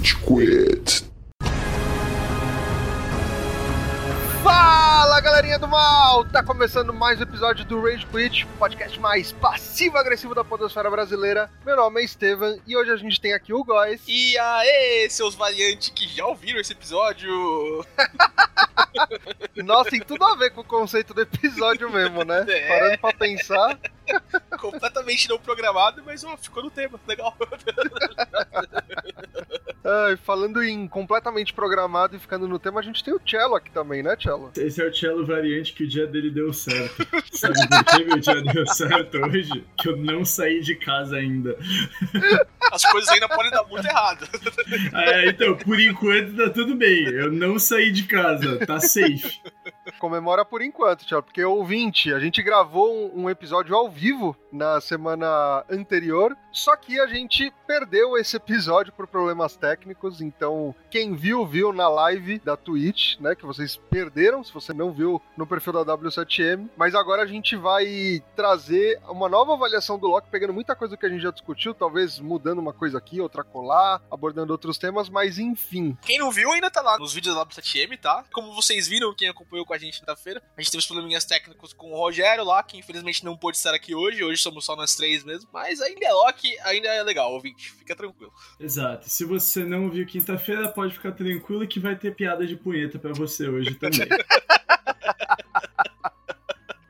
Rage Quit. Fala galerinha do mal! Tá começando mais um episódio do Rage Quit, podcast mais passivo-agressivo da podosfera brasileira. Meu nome é Estevam e hoje a gente tem aqui o Góis. E aê, seus variantes que já ouviram esse episódio! Nossa, tem tudo a ver com o conceito do episódio mesmo, né? É. Parando pra pensar. Completamente não programado, mas ó, ficou no tema, legal. Ai, falando em completamente programado e ficando no tema, a gente tem o Cello aqui também, né, Cello? Esse é o cello variante que o dia dele deu certo. Sabe por que meu dia deu certo hoje? Que eu não saí de casa ainda. As coisas ainda podem dar muito errado. É, então, por enquanto tá tudo bem. Eu não saí de casa, tá safe. Comemora por enquanto, Cello, porque ouvinte, a gente gravou um, um episódio ao vivo na semana anterior, só que a gente perdeu esse episódio por problemas técnicos, então quem viu, viu na live da Twitch, né, que vocês perderam, se você não viu no perfil da W7M, mas agora a gente vai trazer uma nova avaliação do Loki, pegando muita coisa que a gente já discutiu, talvez mudando uma coisa aqui, outra colar, abordando outros temas, mas enfim. Quem não viu ainda tá lá nos vídeos da W7M, tá? Como vocês viram, quem acompanhou com a gente na feira, a gente teve os probleminhas técnicos com o Rogério lá, que infelizmente não pôde estar aqui hoje. Hoje somos só nós três mesmo. Mas ainda é Loki, ainda é legal, ouvinte. Fica tranquilo. Exato. Se você não viu quinta-feira, pode ficar tranquilo que vai ter piada de punheta pra você hoje também.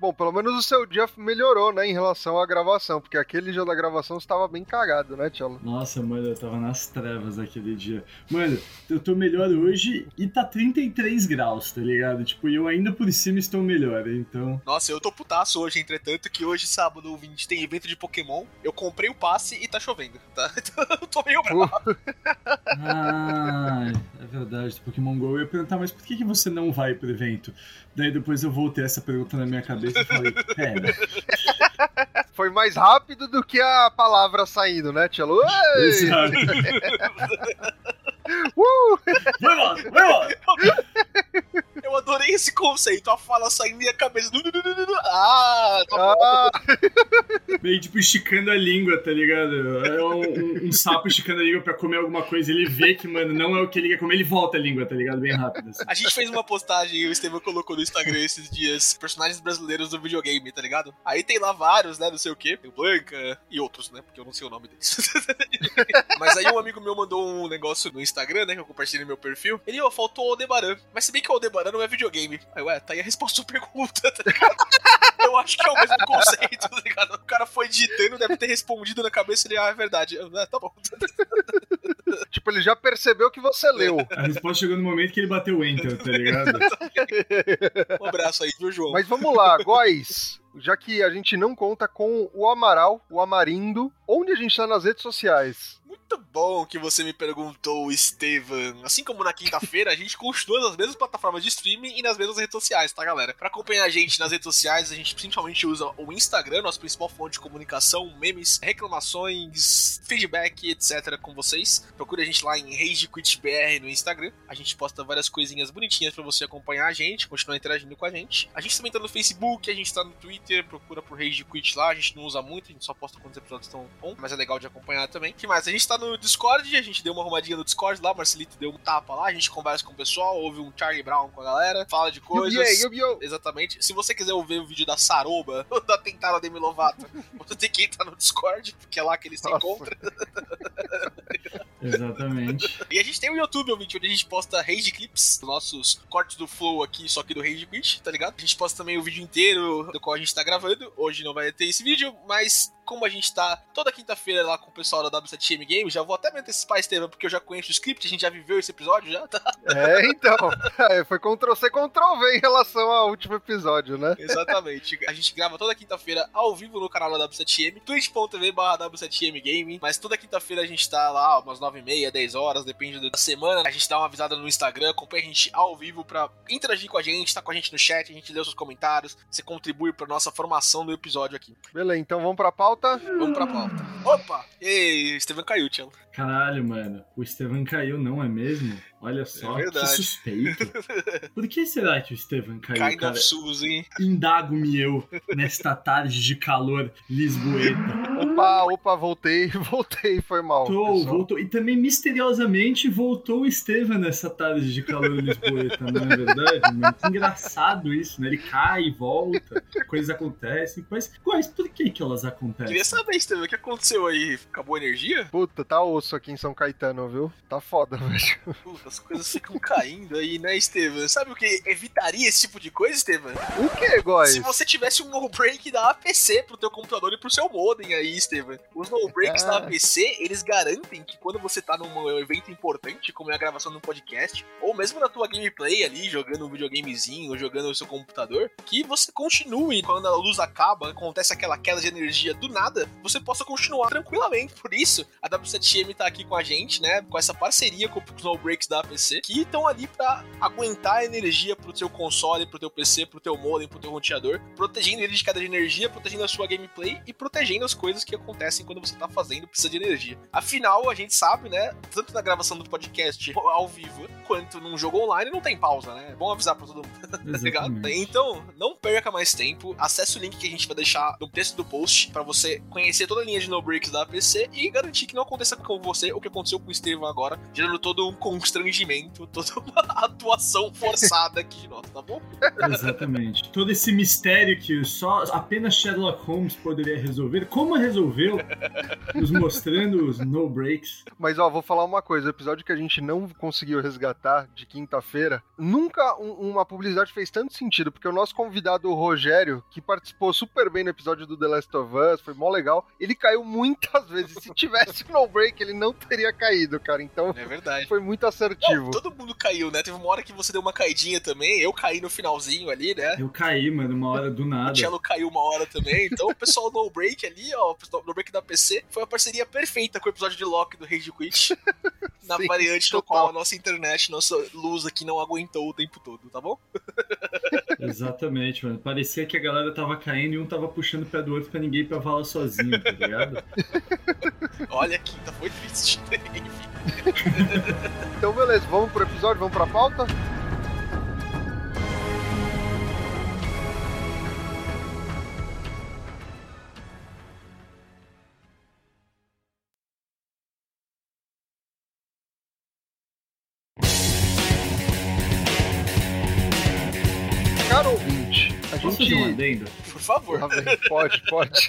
Bom, pelo menos o seu dia melhorou, né, em relação à gravação, porque aquele dia da gravação estava bem cagado, né, Tchelo? Nossa, mano, eu tava nas trevas aquele dia. Mano, eu tô melhor hoje e tá 33 graus, tá ligado? Tipo, eu ainda por cima estou melhor, então. Nossa, eu tô putaço hoje, entretanto, que hoje, sábado, ouvinte, tem evento de Pokémon. Eu comprei o passe e tá chovendo, tá? Então eu tô meio bravo. Ah, é verdade, do Pokémon GO. Eu ia perguntar, mas por que, que você não vai pro evento? Daí depois eu voltei essa pergunta na minha cabeça pera. Foi mais rápido do que a palavra saindo, né, Tchelo? Uh! Vai lá. Eu adorei esse conceito, a fala da minha cabeça. Ah, tá. Ah, Meio tipo esticando a língua, tá ligado? É um, um- sapo esticando a língua pra comer alguma coisa. Ele vê que, mano, não é o que ele quer comer, ele volta a língua, tá ligado? Bem rápido. Assim. A gente fez uma postagem, o Estevam colocou no Instagram esses dias, personagens brasileiros do videogame, tá ligado? Aí tem lá vários, né, não sei o quê, tem o Blanca e outros, né, porque eu não sei o nome deles. Mas aí um amigo meu mandou um negócio no Instagram, né, que eu compartilhei no meu perfil. Ele, ó, faltou o Aldebaran. Mas se bem que o Aldebaran não é videogame. Aí, ué, tá aí a resposta à sua pergunta, tá ligado? Eu acho que é o mesmo conceito, tá ligado? O cara foi digitando, deve ter respondido na cabeça ele, ah, é verdade. Eu, "Ah, tá bom. tipo, ele já percebeu que você leu. A resposta chegou no momento que ele bateu o enter, tá ligado? Um abraço aí, viu, João? Mas vamos lá, Góis. Já que a gente não conta com o Amaral, o Amarindo, onde a gente tá nas redes sociais? Muito bom que você me perguntou, Estevam. Assim como na quinta-feira, a gente continua nas mesmas plataformas de streaming e nas mesmas redes sociais, tá, galera? Pra acompanhar a gente nas redes sociais, a gente principalmente usa o Instagram, nossa principal fonte de comunicação, memes, reclamações, feedback, etc. com vocês. Procure a gente lá em RageQuitBR no Instagram. A gente posta várias coisinhas bonitinhas pra você acompanhar a gente, continuar interagindo com a gente. A gente também tá no Facebook, a gente tá no Twitter, procura por Rage Quit lá. A gente não usa muito, a gente só posta quando os episódios estão bons, mas é legal de acompanhar também. que mais? A gente tá no Discord, a gente deu uma arrumadinha no Discord lá, o Marcelito deu um tapa lá, a gente conversa com o pessoal, ouve um Charlie Brown com a galera, fala de coisas. Yubiou. Exatamente. Se você quiser ouvir o vídeo da Saroba, ou da Tentada Demi Lovato, você tem que entrar no Discord, porque é lá que eles se encontram. Exatamente. E a gente tem o YouTube, ouvinte, onde a gente posta Rage Clips, nossos cortes do Flow aqui, só que do Rage Quit, tá ligado? A gente posta também o vídeo inteiro do qual a gente tá gravando. Hoje não vai ter esse vídeo, mas como a gente tá toda quinta-feira lá com o pessoal da W7M Games, já vou até me antecipar, Estevam, porque eu já conheço o script, a gente já viveu esse episódio já, tá? É, então. É, foi Ctrl-C, Ctrl-V em relação ao último episódio, né? Exatamente. A gente grava toda quinta-feira ao vivo no canal da W7M, twitch.tv barra W7M Gaming, mas toda quinta-feira a gente tá lá umas 9h30, 10 horas, depende da semana. A gente dá uma avisada no Instagram, acompanha a gente ao vivo pra interagir com a gente, tá com a gente no chat, a gente lê os seus comentários, você contribui pra nossa formação do episódio aqui. Beleza, então vamos pra pauta. Vamos pra pauta. Opa! Ei, Estevam caiu, Tiago. Caralho, mano. O Estevam caiu, não é mesmo? Olha só, É que suspeito. Por que será que o Estevam caiu, Kind cara? of Suzy. Indago-me eu nesta tarde de calor lisboeta. Opa, opa, voltei, voltei, foi mal. Voltou, pessoal. voltou. E também misteriosamente voltou o Estevam nessa tarde de calor lisboeta, não é verdade? Mano? Que engraçado isso, né? Ele cai e volta, coisas acontecem. Mas, mas por que que elas acontecem? Queria saber, Steven, o que aconteceu aí? Acabou a energia? Puta, tá osso aqui em São Caetano, viu? Tá foda, velho. Puta, as coisas ficam caindo aí, né, Steven? Sabe o que evitaria esse tipo de coisa, Steven? O que, Góis? Se você tivesse um no-break da APC pro teu computador e pro seu modem aí, Steven. Os no-breaks da Ah. APC, eles garantem que quando você tá num evento importante, como é a gravação de um podcast, ou mesmo na tua gameplay ali, jogando um videogamezinho, ou jogando no seu computador, que você continue quando a luz acaba, acontece aquela queda de energia do nada, você possa continuar tranquilamente. Por isso, a W7M tá aqui com a gente, né, com essa parceria com os no-breaks da APC, que estão ali pra aguentar a energia pro teu console, pro teu PC, pro teu modem, pro teu roteador, protegendo ele de queda de energia, protegendo a sua gameplay e protegendo as coisas que acontecem quando você tá fazendo precisa de energia. Afinal, a gente sabe, né, tanto na gravação do podcast ao vivo, quanto num jogo online, não tem pausa, né? É bom avisar pra todo mundo, tá ligado? Então, não perca mais tempo, acesse o link que a gente vai deixar no texto do post pra você conhecer toda a linha de no breaks da APC e garantir que não aconteça com você o que aconteceu com o Estevão agora, gerando todo um constrangimento, toda uma atuação forçada aqui de nós, tá bom? Exatamente. Todo esse mistério que só apenas Sherlock Holmes poderia resolver, como resolveu, nos mostrando os no breaks. Mas ó, vou falar uma coisa: o episódio que a gente não conseguiu resgatar de quinta-feira, nunca um- uma publicidade fez tanto sentido, porque o nosso convidado, o Rogério, que participou super bem no episódio do The Last of Us, foi mó legal, ele caiu muitas vezes. Se tivesse no break, ele não teria caído, cara. Então É verdade. foi muito Não, todo mundo caiu, né? Teve uma hora que você deu uma caidinha também, eu caí no finalzinho ali, né? Eu caí, mano, uma hora do O nada. Cello caiu uma hora também. Então o pessoal do No Break ali, ó, o pessoal do No Break da PC, foi uma parceria perfeita com o episódio de Loki do Rage Quit. na Sim, variante no total. qual a nossa internet, nossa luz aqui não aguentou o tempo todo, tá bom? Exatamente, mano. Parecia que a galera tava caindo e um tava puxando o pé do outro pra ninguém ir pra vala sozinho, tá ligado? Olha, a quinta foi triste. Então, beleza, vamos pro episódio, vamos pra pauta? Caro ouvinte, a Posso fazer um gente. adendo? Por favor. Ah, Pode, pode.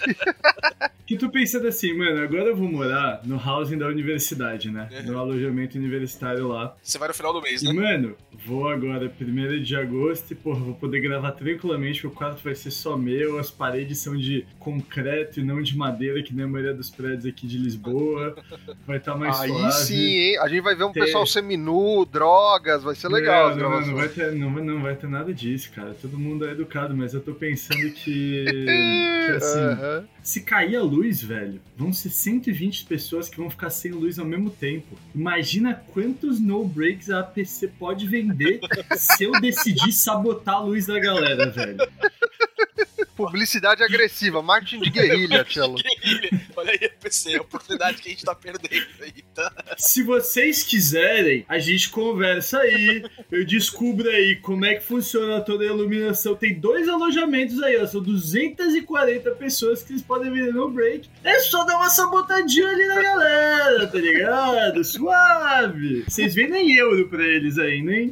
Que tu pensando assim, mano, agora eu vou morar no housing da universidade, né? Uhum. No alojamento universitário lá. Você vai no final do mês, E, né? mano, vou agora, 1 de agosto, e, porra, vou poder gravar tranquilamente, o quarto vai ser só meu, as paredes são de concreto e não de madeira, que nem a maioria dos prédios aqui de Lisboa. Vai estar mais Aí suave. sim, hein? A gente vai ver um Ter- pessoal seminu, drogas, vai ser legal Não, não, não, vai ter, não, vai- não vai ter nada disso, cara. Todo mundo é educado, mas eu tô pensando que. Que assim, se cair a luz, velho, vão ser 120 pessoas que vão ficar sem luz ao mesmo tempo. Imagina quantos no breaks a APC pode vender se eu decidir sabotar a luz da galera, velho. Publicidade agressiva, marketing de guerrilha, Cello. Aí, PC, a oportunidade que a gente tá perdendo aí, tá? Se vocês quiserem, a gente conversa aí. Eu descubro aí como é que funciona toda a iluminação. Tem dois alojamentos aí, ó. São 240 pessoas que vocês podem ver no break. É só dar uma sabotadinha ali na galera, tá ligado? Suave. Vocês vendem euro pra eles ainda, hein?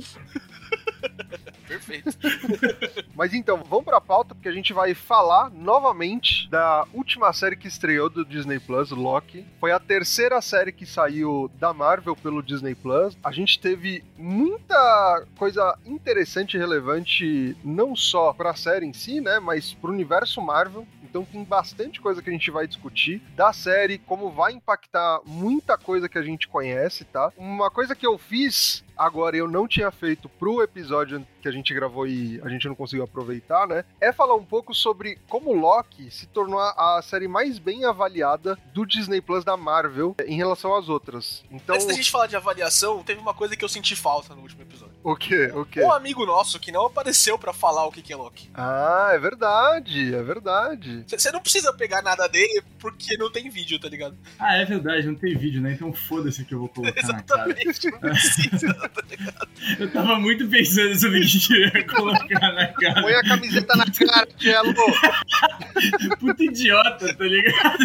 Perfeito. Mas então, vamos pra pauta, porque a gente vai falar novamente da última série que estreou do Disney Plus, Loki. Foi a terceira série que saiu da Marvel pelo Disney Plus. A gente teve muita coisa interessante e relevante, não só pra série em si, né, mas pro universo Marvel. Então tem bastante coisa que a gente vai discutir da série, como vai impactar muita coisa que a gente conhece, tá? Uma coisa que eu fiz agora eu não tinha feito pro episódio que a gente gravou e a gente não conseguiu aproveitar, né? É falar um pouco sobre como Loki se tornou a série mais bem avaliada do Disney Plus da Marvel em relação às outras. Então, Antes da gente falar de avaliação, teve uma coisa que eu senti falta no último episódio. O quê? O quê? Um amigo nosso que não apareceu pra falar o que que é Loki. Ah, é verdade, é verdade. Você não precisa pegar nada dele porque não tem vídeo, tá ligado? Ah, é verdade, não tem vídeo, né? Então foda-se que eu vou colocar na cara. Exatamente, não precisa, tá ligado? Eu tava muito pensando sobre o que eu ia colocar na cara. Põe a camiseta na cara, Cello. Puta idiota, tá ligado?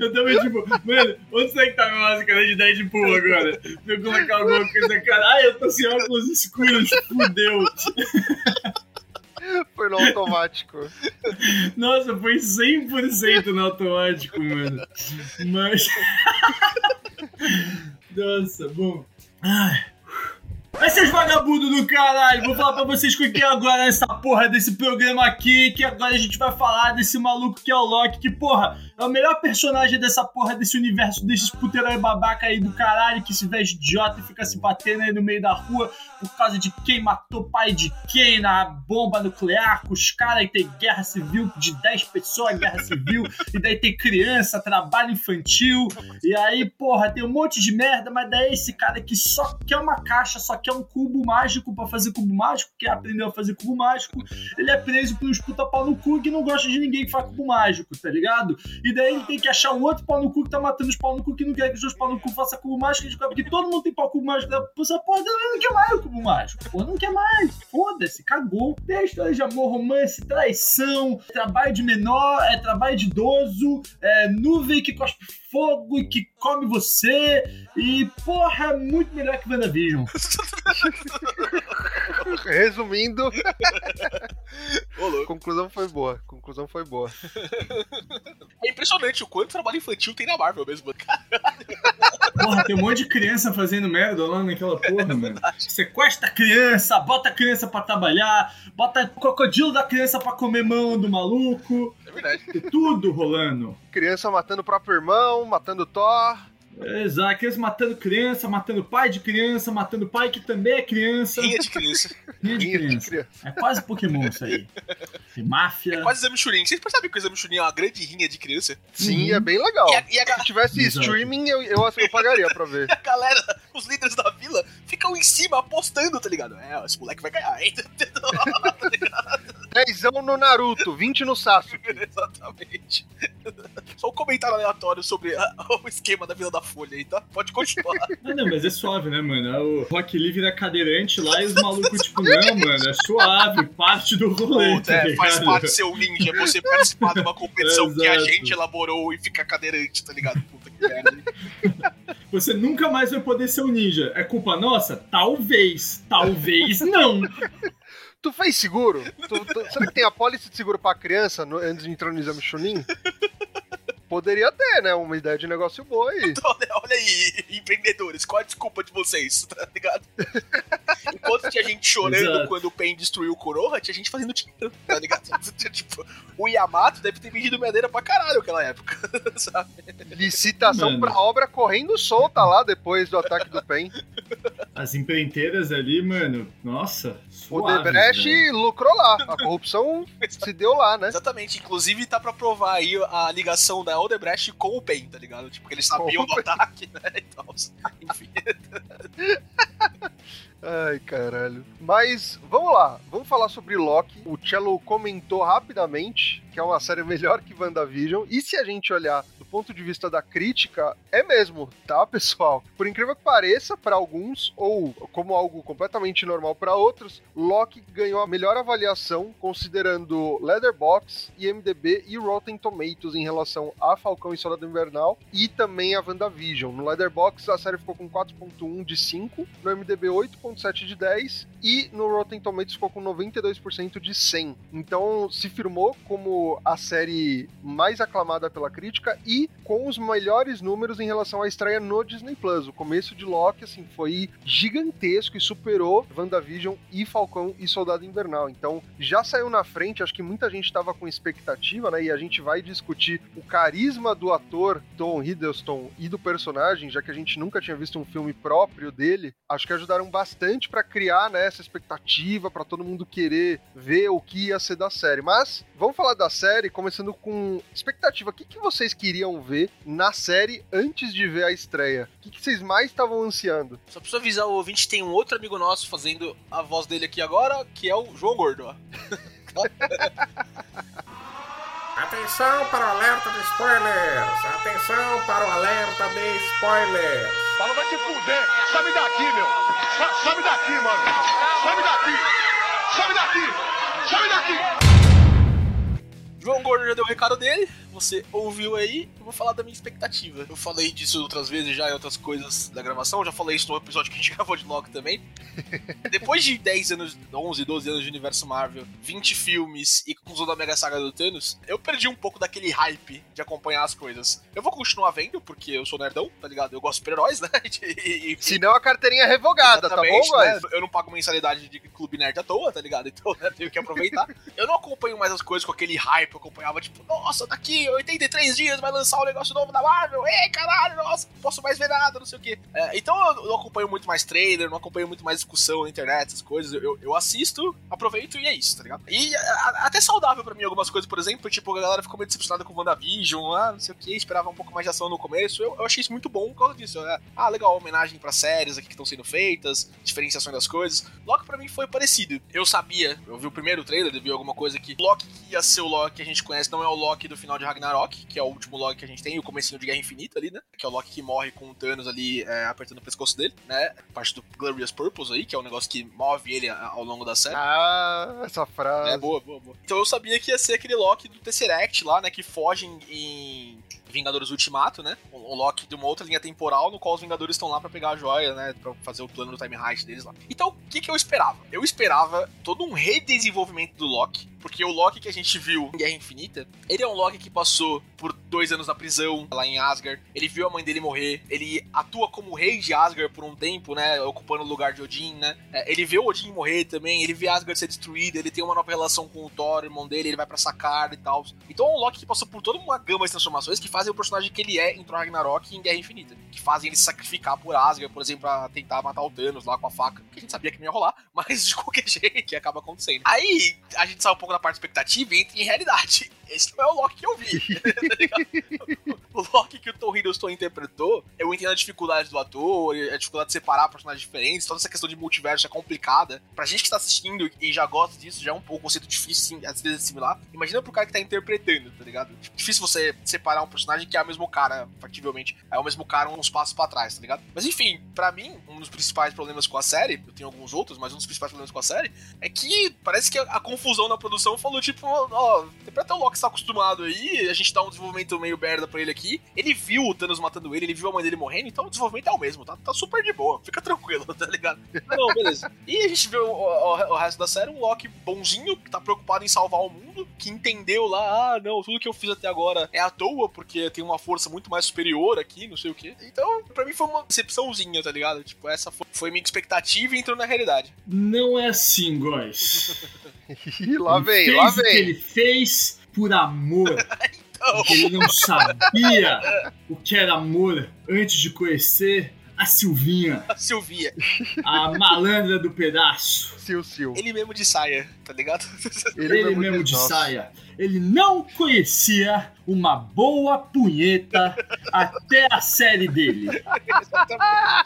Eu tava tipo, mano, onde será que tá minha máscara de Deadpool agora? Se eu colocar alguma coisa na cara, ai, eu tô sem óculos escuros, fudeu. Foi no automático. Nossa, foi 100% no automático, mano. Mas. Nossa, bom. Ai. Mas seus vagabundos do caralho, vou falar pra vocês com que agora nessa porra desse programa aqui, que agora a gente vai falar desse maluco que é o Loki, que porra, é o melhor personagem dessa porra desse universo, desses puterói babaca aí do caralho, que se veste idiota e fica se batendo aí no meio da rua por causa de quem matou pai de quem na bomba nuclear, com os caras e tem guerra civil de 10 pessoas, guerra civil, e daí tem criança, trabalho infantil, e aí, porra, tem um monte de merda, mas daí esse cara que só quer uma caixa, só quer um cubo mágico pra fazer cubo mágico, que aprendeu a fazer cubo mágico, ele é preso por uns puta pau no cu que não gosta de ninguém que faz cubo mágico, tá ligado? E daí ele tem que achar um outro pau no cu que tá matando os pau no cu que não quer que os dois pau no cu façam cubo mágico, porque todo mundo tem pau cubo mágico, essa porra não quer mais o cubo mágico, pô, não quer mais, foda-se, cagou. Tem a história de amor, romance, traição, trabalho de menor, é trabalho de idoso, é nuvem que cospe fogo e que come você, e porra, é muito melhor que WandaVision. Resumindo, conclusão foi boa. Conclusão foi boa. É impressionante o quanto trabalho infantil tem na Marvel mesmo. Cara, Porra, tem um monte de criança fazendo merda lá naquela porra, mano. Sequestra a criança, bota a criança pra trabalhar, bota o crocodilo da criança pra comer mão do maluco. é verdade. Tem tudo rolando. Criança matando o próprio irmão, matando Thor. Exato, criança matando criança, matando pai de criança, matando pai que também é criança. Rinha de criança. Rinha de criança. criança. É quase Pokémon isso aí. Máfia. É quase exame Churin. Vocês percebem que o exame Churin é uma grande rinha de criança? Sim, Uhum. é bem legal. E a, e a Se tivesse Exato. streaming, eu, eu, eu pagaria pra ver. a galera, os líderes da vila, ficam em cima apostando, tá ligado? É, esse moleque vai ganhar, hein? Dezão no Naruto, 20 no Sasuke. Exatamente. Só um comentário aleatório sobre a- o esquema da Vila da Folha aí, tá? Pode continuar. Ah, não, mas é suave, né, mano? É O Rock Lee vira cadeirante lá e os malucos, tipo, não, mano, é suave, parte do rolê. Puta, tá é, faz parte ser um ninja, você participar de uma competição que a gente elaborou e ficar cadeirante, tá ligado? Puta que merda. Você nunca mais vai poder ser um ninja. É culpa nossa? Talvez. Talvez não. Tu fez seguro? Tu- tu- será que tem a pólice de seguro pra criança no- antes de entrar no exame Chunin? Poderia ter, né? Uma ideia de negócio boa aí. Olha, olha aí, empreendedores, qual a desculpa de vocês, tá ligado? Enquanto tinha gente chorando Exato. quando o Pen destruiu o Konoha, tinha gente fazendo dinheiro, tá ligado? tipo, o Yamato deve ter vendido madeira pra caralho naquela época, sabe? Licitação Mano. pra obra correndo solta lá depois do ataque do PEN. As empreiteiras ali, mano, nossa. O suave, Debrecht velho. lucrou lá. A corrupção se deu lá, né? Exatamente, inclusive tá pra provar aí a ligação da Odebrecht com o Pen, tá ligado? Tipo, que eles sabiam Com do ataque, né, e tal. Enfim, Ai, caralho. Mas vamos lá, vamos falar sobre Loki. O Cello comentou rapidamente que é uma série melhor que WandaVision. E se a gente olhar do ponto de vista da crítica, é mesmo, tá, pessoal? Por incrível que pareça, para alguns, ou como algo completamente normal para outros, Loki ganhou a melhor avaliação considerando Leatherbox, IMDb e Rotten Tomatoes em relação a Falcão e Soldado Invernal e também a WandaVision. No Leatherbox a série ficou com 4.1 de 5, no MDB 8.7 de 10 e no Rotten Tomatoes ficou com 92% de 100. Então se firmou como a série mais aclamada pela crítica e com os melhores números em relação à estreia no Disney Plus. O começo de Loki assim foi gigantesco e superou WandaVision e Falcão e Soldado Invernal. Então já saiu na frente, acho que muita gente estava com expectativa, né? E a gente vai discutir o carisma do ator Tom Hiddleston e do personagem, já que a gente nunca tinha visto um filme próprio dele. Acho que ajudaram bastante para criar né, essa expectativa, para todo mundo querer ver o que ia ser da série. Mas vamos falar da série, começando com expectativa. O que, que vocês queriam ver na série antes de ver a estreia? O que, que vocês mais estavam ansiando? só preciso avisar o ouvinte, tem um outro amigo nosso fazendo a voz dele aqui agora, que é o João Gordo, ó. Atenção para o alerta de spoilers! Atenção para o alerta de spoilers! Fala, vai te fuder! Sabe daqui, meu! Sa sabe daqui, mano! Sabe daqui! Sabe daqui! Sabe daqui! João Gordo já deu o recado dele, você ouviu aí, eu vou falar da minha expectativa. Eu falei disso outras vezes já em outras coisas da gravação, já falei isso no episódio que a gente gravou de Loki também. Depois de 10 anos, 11, 12 anos de universo Marvel, 20 filmes e conclusão da mega saga do Thanos, eu perdi um pouco daquele hype de acompanhar as coisas. Eu vou continuar vendo, porque eu sou nerdão, tá ligado? Eu gosto de super-heróis, né? E, Se não, a carteirinha é revogada, tá bom, guys? né? Eu não pago mensalidade de clube nerd à toa, tá ligado? Então, né, tenho que aproveitar. eu não acompanho mais as coisas com aquele hype, eu acompanhava, tipo, nossa, daqui 83 dias vai lançar um negócio novo da Marvel, ei, caralho, nossa, não posso mais ver nada, não sei o quê. É, então eu não acompanho muito mais trailer, não acompanho muito mais discussão na internet, essas coisas. Eu, eu assisto, aproveito e é isso, tá ligado? E a- até saudável pra mim algumas coisas, por exemplo, tipo, a galera ficou meio decepcionada com o WandaVision, ah, não sei o que, esperava um pouco mais de ação no começo. Eu, eu achei isso muito bom por causa disso. né? Ah, legal, homenagem pra séries aqui que estão sendo feitas, diferenciações das coisas. Loki pra mim foi parecido. Eu sabia, eu vi o primeiro trailer, vi alguma coisa que Loki que ia ser o Loki que a gente conhece, não é o Loki do final de que é o último Loki que a gente tem, o comecinho de Guerra Infinita ali, né? Que é o Loki que morre com o Thanos ali é, apertando o pescoço dele, né? Parte do Glorious Purpose aí, que é o negócio que move ele ao longo da série. Ah, essa frase. É, boa, boa, boa. Então eu sabia que ia ser aquele Loki do Tesseract lá, né? Que foge em- Vingadores Ultimato, né? Um um Loki de uma outra linha temporal, no qual os Vingadores estão lá pra pegar a joia, né? Pra fazer o plano do time heist deles lá. Então, o que, que eu esperava? Eu esperava todo um redesenvolvimento do Loki, porque o Loki que a gente viu em Guerra Infinita, ele é um Loki que passou por dois anos na prisão, lá em Asgard. Ele viu a mãe dele morrer. Ele atua como rei de Asgard por um tempo, né? Ocupando o lugar de Odin, né? É, ele vê o Odin morrer também. Ele vê Asgard ser destruída. Ele tem uma nova relação com o Thor, irmão dele. Ele vai pra Sakar e tal. Então é um Loki que passou por toda uma gama de transformações que fazem o personagem que ele é em Thor Ragnarok e em Guerra Infinita. Que fazem ele se sacrificar por Asgard, por exemplo, pra tentar matar o Thanos lá com a faca. Que a gente sabia que não ia rolar, mas de qualquer jeito que acaba acontecendo. Aí a gente sai um pouco da parte expectativa e entra em realidade. Esse não é o Loki que eu vi. tá o Loki que o Tom Hiddleston interpretou, eu entendo a dificuldade do ator, a dificuldade de separar personagens diferentes, toda essa questão de multiverso é complicada. Pra gente que tá assistindo e já gosta disso, já é um, pouco um conceito difícil, às vezes similar. Imagina pro cara que tá interpretando, tá ligado? Difícil você separar um personagem que é o mesmo cara, factivelmente. É o mesmo cara uns passos pra trás, tá ligado? Mas enfim, pra mim, um dos principais problemas com a série, eu tenho alguns outros, mas um dos principais problemas com a série, é que parece que a, a confusão na produção falou, tipo, ó, interpreta o Loki que está acostumado aí, a gente dá um desenvolvimento meio merda pra ele aqui. Ele viu o Thanos matando ele, ele viu a mãe dele morrendo, então o desenvolvimento é o mesmo, tá, tá super de boa, fica tranquilo, tá ligado? Não, beleza. E a gente vê o, o- o resto da série, um Loki bonzinho, que tá preocupado em salvar o mundo, que entendeu lá, ah, não, tudo que eu fiz até agora é à toa, porque tem uma força muito mais superior aqui, não sei o quê. Então, pra mim foi uma decepçãozinha, tá ligado? Tipo, essa foi, foi minha expectativa e entrou na realidade. Não é assim, guys. Lá Ele vem, fez lá o que vem. ele fez por amor. Então, Porque ele não sabia o que era amor antes de conhecer a Silvinha, a Silvia, a malandra do pedaço. Sil, sil. ele mesmo de saia, tá ligado? Ele mesmo de Nossa. saia. Ele não conhecia uma boa punheta até a série dele.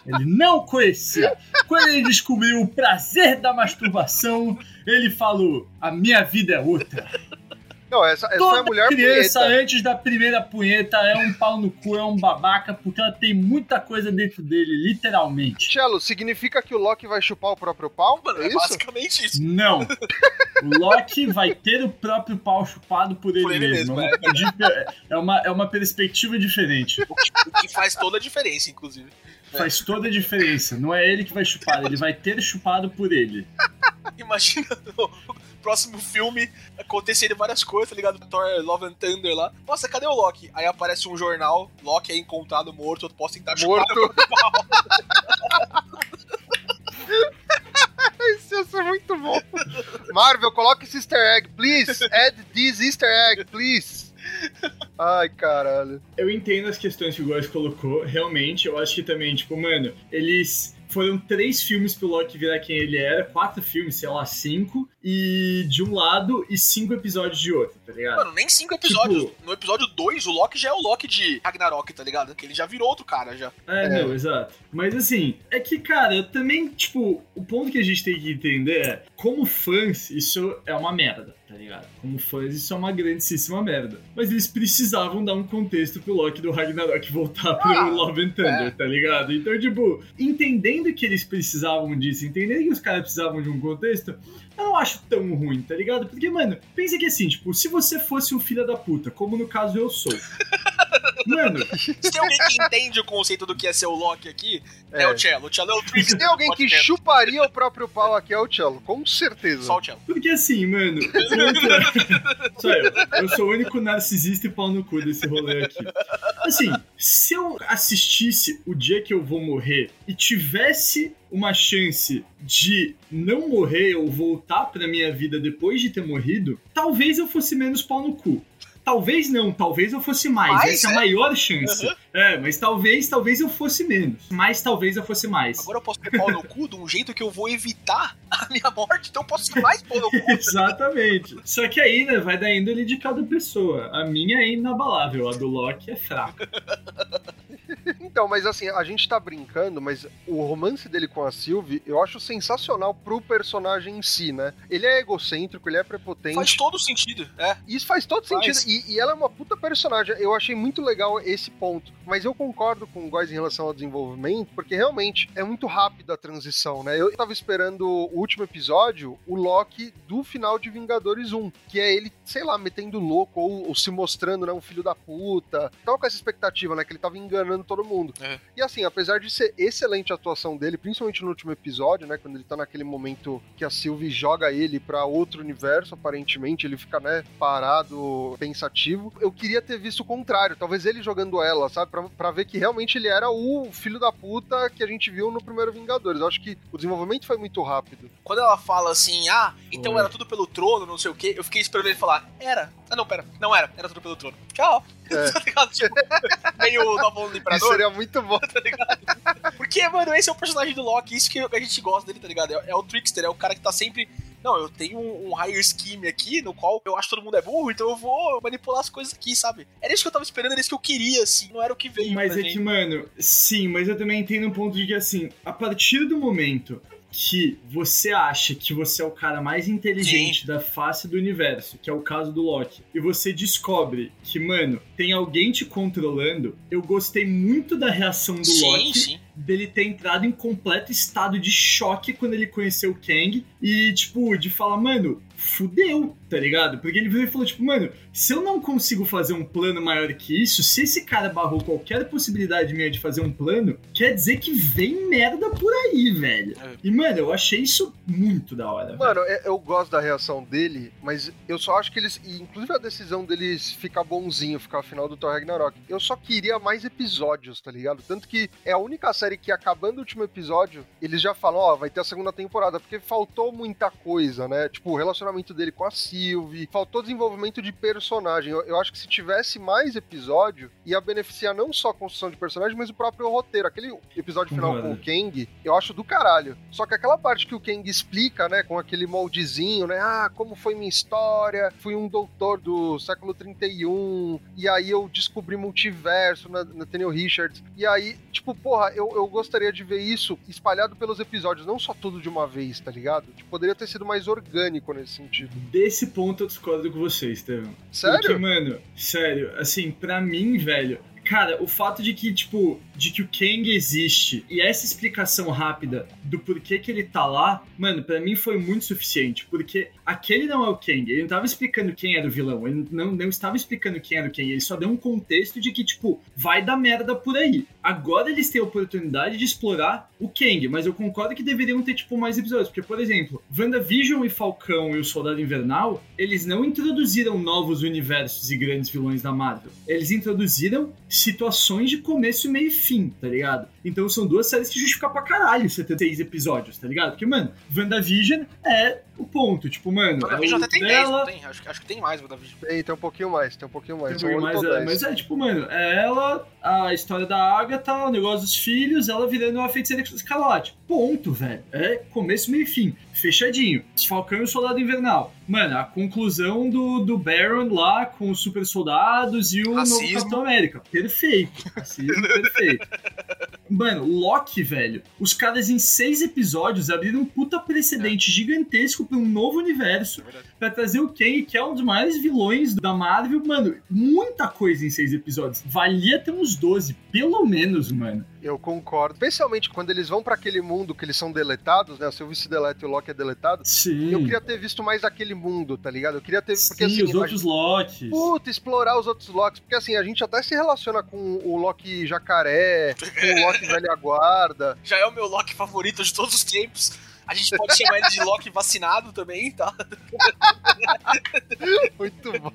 Ele não conhecia. Quando ele descobriu o prazer da masturbação, ele falou: A minha vida é outra. Não, essa, essa foi a Toda mulher criança punheta. antes da primeira punheta é um pau no cu, é um babaca, porque ela tem muita coisa dentro dele, literalmente. Cello, significa que o Loki vai chupar o próprio pau? Mano, é é isso? basicamente isso. Não. O Loki vai ter o próprio pau chupado por ele, Por ele mesmo. mesmo, É, uma, di- é, uma, é uma perspectiva diferente. O que, o que faz toda a diferença, inclusive. Faz toda a diferença. Não é ele que vai chupar, ele vai ter chupado por ele. Imagina próximo filme acontecerem várias coisas, tá ligado? Thor Love and Thunder lá. Nossa, cadê o Loki? Aí aparece um jornal, Loki é encontrado morto, eu posso tentar chupar Morto. Isso ia ser muito bom. Marvel, coloque esse easter egg, please. Add this easter egg, please. Ai, caralho. Eu entendo as questões que o Góis colocou, realmente. Eu acho que também, tipo, mano, eles foram três filmes pro Loki virar quem ele era, quatro filmes, sei lá, cinco, e de um lado e cinco episódios de outro, tá ligado? Mano, nem cinco episódios. Tipo- No episódio 2, o Loki já é o Loki de Ragnarok, tá ligado? Que ele já virou outro cara já. É, É. não, exato. Mas assim, é que, cara, eu também, tipo, o ponto que a gente tem que entender é, como fãs, isso é uma merda, tá ligado? Como fãs, isso é uma grandíssima merda. Mas eles precisavam dar um contexto pro Loki do Ragnarok voltar pro Ah, Love and Thunder, tá ligado? Então, tipo, entendendo que eles precisavam disso, entendendo que os caras precisavam de um contexto, eu não acho tão ruim, tá ligado? Porque, mano, pensa que assim, tipo, se você fosse um filho da puta, como no caso eu sou. Mano, Se tem alguém que entende o conceito do que é ser o Loki aqui, é, É. o Cello. O Cello é o Trix. Se tem alguém que chuparia o próprio pau aqui é o Cello, com certeza. Só o Cello. Porque assim, mano. Só eu. Eu sou o único narcisista e pau no cu desse rolê aqui. Assim, se eu assistisse o dia que eu vou morrer e tivesse uma chance de não morrer ou voltar pra minha vida depois de ter morrido, talvez eu fosse menos pau no cu. Talvez não, talvez eu fosse mais. Mais, Essa é a é? maior chance. É, mas talvez, talvez eu fosse menos. Mas talvez eu fosse mais. Agora eu posso ter pau no cu de um jeito que eu vou evitar a minha morte, então eu posso ser mais pau no cu. Exatamente. Só que aí, né, vai da índole de cada pessoa. A minha é inabalável, a do Loki é fraca. Então, mas assim, a gente tá brincando, mas o romance dele com a Sylvie eu acho sensacional pro personagem em si, né? Ele é egocêntrico, ele é prepotente. Faz todo sentido, é. Isso faz todo Faz. sentido. E, e ela é uma puta personagem. Eu achei muito legal esse ponto. Mas eu concordo com o Góis em relação ao desenvolvimento, porque realmente é muito rápida a transição, né? Eu tava esperando o último episódio, o Loki do final de Vingadores 1, que é ele, sei lá, metendo louco ou, ou se mostrando, né, um filho da puta. Tava com essa expectativa, né, que ele tava enganando todo mundo. É. E assim, apesar de ser excelente a atuação dele, principalmente no último episódio, né, quando ele tá naquele momento que a Sylvie joga ele pra outro universo, aparentemente, ele fica, né, parado, pensativo. Eu queria ter visto o contrário, talvez ele jogando ela, sabe, pra, pra ver que realmente ele era o filho da puta que a gente viu no primeiro Vingadores. Eu acho que o desenvolvimento foi muito rápido. Quando ela fala assim, ah, então era tudo pelo trono, não sei o quê, eu fiquei esperando ele falar, era. Ah, não, pera, não era, era tudo pelo trono. Tchau. É. tá ligado? Tipo, meio do Isso seria muito bom. tá ligado? Porque, mano, esse é o personagem do Loki, isso que a gente gosta dele, tá ligado? É, é o trickster, é o cara que tá sempre. Não, eu tenho um, um higher scheme aqui, no qual eu acho que todo mundo é burro, então eu vou manipular as coisas aqui, sabe? Era isso que eu tava esperando, era isso que eu queria, assim, não era o que veio. Mas pra é gente. que, mano, sim, mas eu também entendo um ponto de que, assim, a partir do momento que você acha que você é o cara mais inteligente da face do universo, que é o caso do Loki, e você descobre que, mano, tem alguém te controlando, eu gostei muito da reação do Sim, Loki. sim. Dele ter entrado em completo estado de choque quando ele conheceu o Kang e, tipo, de falar, mano, fudeu, tá ligado? Porque ele veio e falou, tipo, mano, se eu não consigo fazer um plano maior que isso, se esse cara barrou qualquer possibilidade minha de fazer um plano, quer dizer que vem merda por aí, velho. É. E, mano, eu achei isso muito da hora. Mano, é- eu gosto da reação dele, mas eu só acho que eles. e Inclusive a decisão deles ficar bonzinho, ficar final do Thor Ragnarok. Eu só queria mais episódios, tá ligado? Tanto que é a única série que, acabando o último episódio, eles já falam: ó, vai ter a segunda temporada, porque faltou muita coisa, né? Tipo, o relacionamento dele com a Sylvie, faltou desenvolvimento de personagem. Eu, eu acho que se tivesse mais episódio, ia beneficiar não só a construção de personagem, mas o próprio roteiro. Aquele episódio final Concordo. com o Kang, eu acho do caralho. Só que aquela parte que o Kang explica, né, com aquele moldezinho, né, ah, como foi minha história, fui um doutor do século 31, e aí eu descobri multiverso na Nathaniel Richards, e aí, tipo, porra, eu, eu gostaria de ver isso espalhado pelos episódios, não só tudo de uma vez, tá ligado? Tipo, poderia ter sido mais orgânico nesse sentido. Desse ponto eu discordo com você, Estevão. Porque, Sério? mano, sério, assim, pra mim, velho. Cara, o fato de que, tipo, de que o Kang existe e essa explicação rápida do porquê que ele tá lá, mano, pra mim foi muito suficiente. Porque aquele não é o Kang. Ele não tava explicando quem era o vilão. Ele não, não estava explicando quem era o Kang. Ele só deu um contexto de que, tipo, vai dar merda por aí. Agora eles têm a oportunidade de explorar o Kang, mas eu concordo que deveriam ter, tipo, mais episódios. Porque, por exemplo, WandaVision e Falcão e o Soldado Invernal, eles não introduziram novos universos e grandes vilões da Marvel. Eles introduziram situações de começo, meio e fim, tá ligado? Então são duas séries que justificam pra caralho 76 episódios, tá ligado? Porque, mano, WandaVision é o ponto. Tipo, mano. WandaVision é até tem 10, não tem? Acho, acho que tem mais WandaVision. Tem, tem um pouquinho mais, tem um pouquinho mais. Tem um mais é, mas é tipo, mano, é ela, a história da Agatha, o negócio dos filhos, ela virando uma feiticeira escalote. Ponto, velho. É começo, meio e fim. Fechadinho. Falcão e o Soldado Invernal. Mano, a conclusão do, do Baron lá com os super soldados e o Racismo. novo Capitão América. Perfeito. Racismo, perfeito. Mano, Loki, velho. Os caras em seis episódios abriram um puta precedente gigantesco um novo universo. É. Pra trazer o Kang, que é um dos maiores vilões da Marvel. Mano, muita coisa em seis episódios. Valia ter uns 12, pelo menos, mano. Eu concordo. Especialmente quando eles vão pra aquele mundo que eles são deletados, né? O seu vice deleta e o Loki é deletado. Sim. Eu queria ter visto mais aquele mundo, tá ligado? Eu queria ter. Porque Sim, assim, os outros Locks. Puta, explorar os outros Locks. Porque assim, a gente até se relaciona com o Loki jacaré, com o Loki velha guarda. Já é o meu Loki favorito de todos os tempos. A gente pode chamar ele de Loki vacinado também, tá? Muito bom.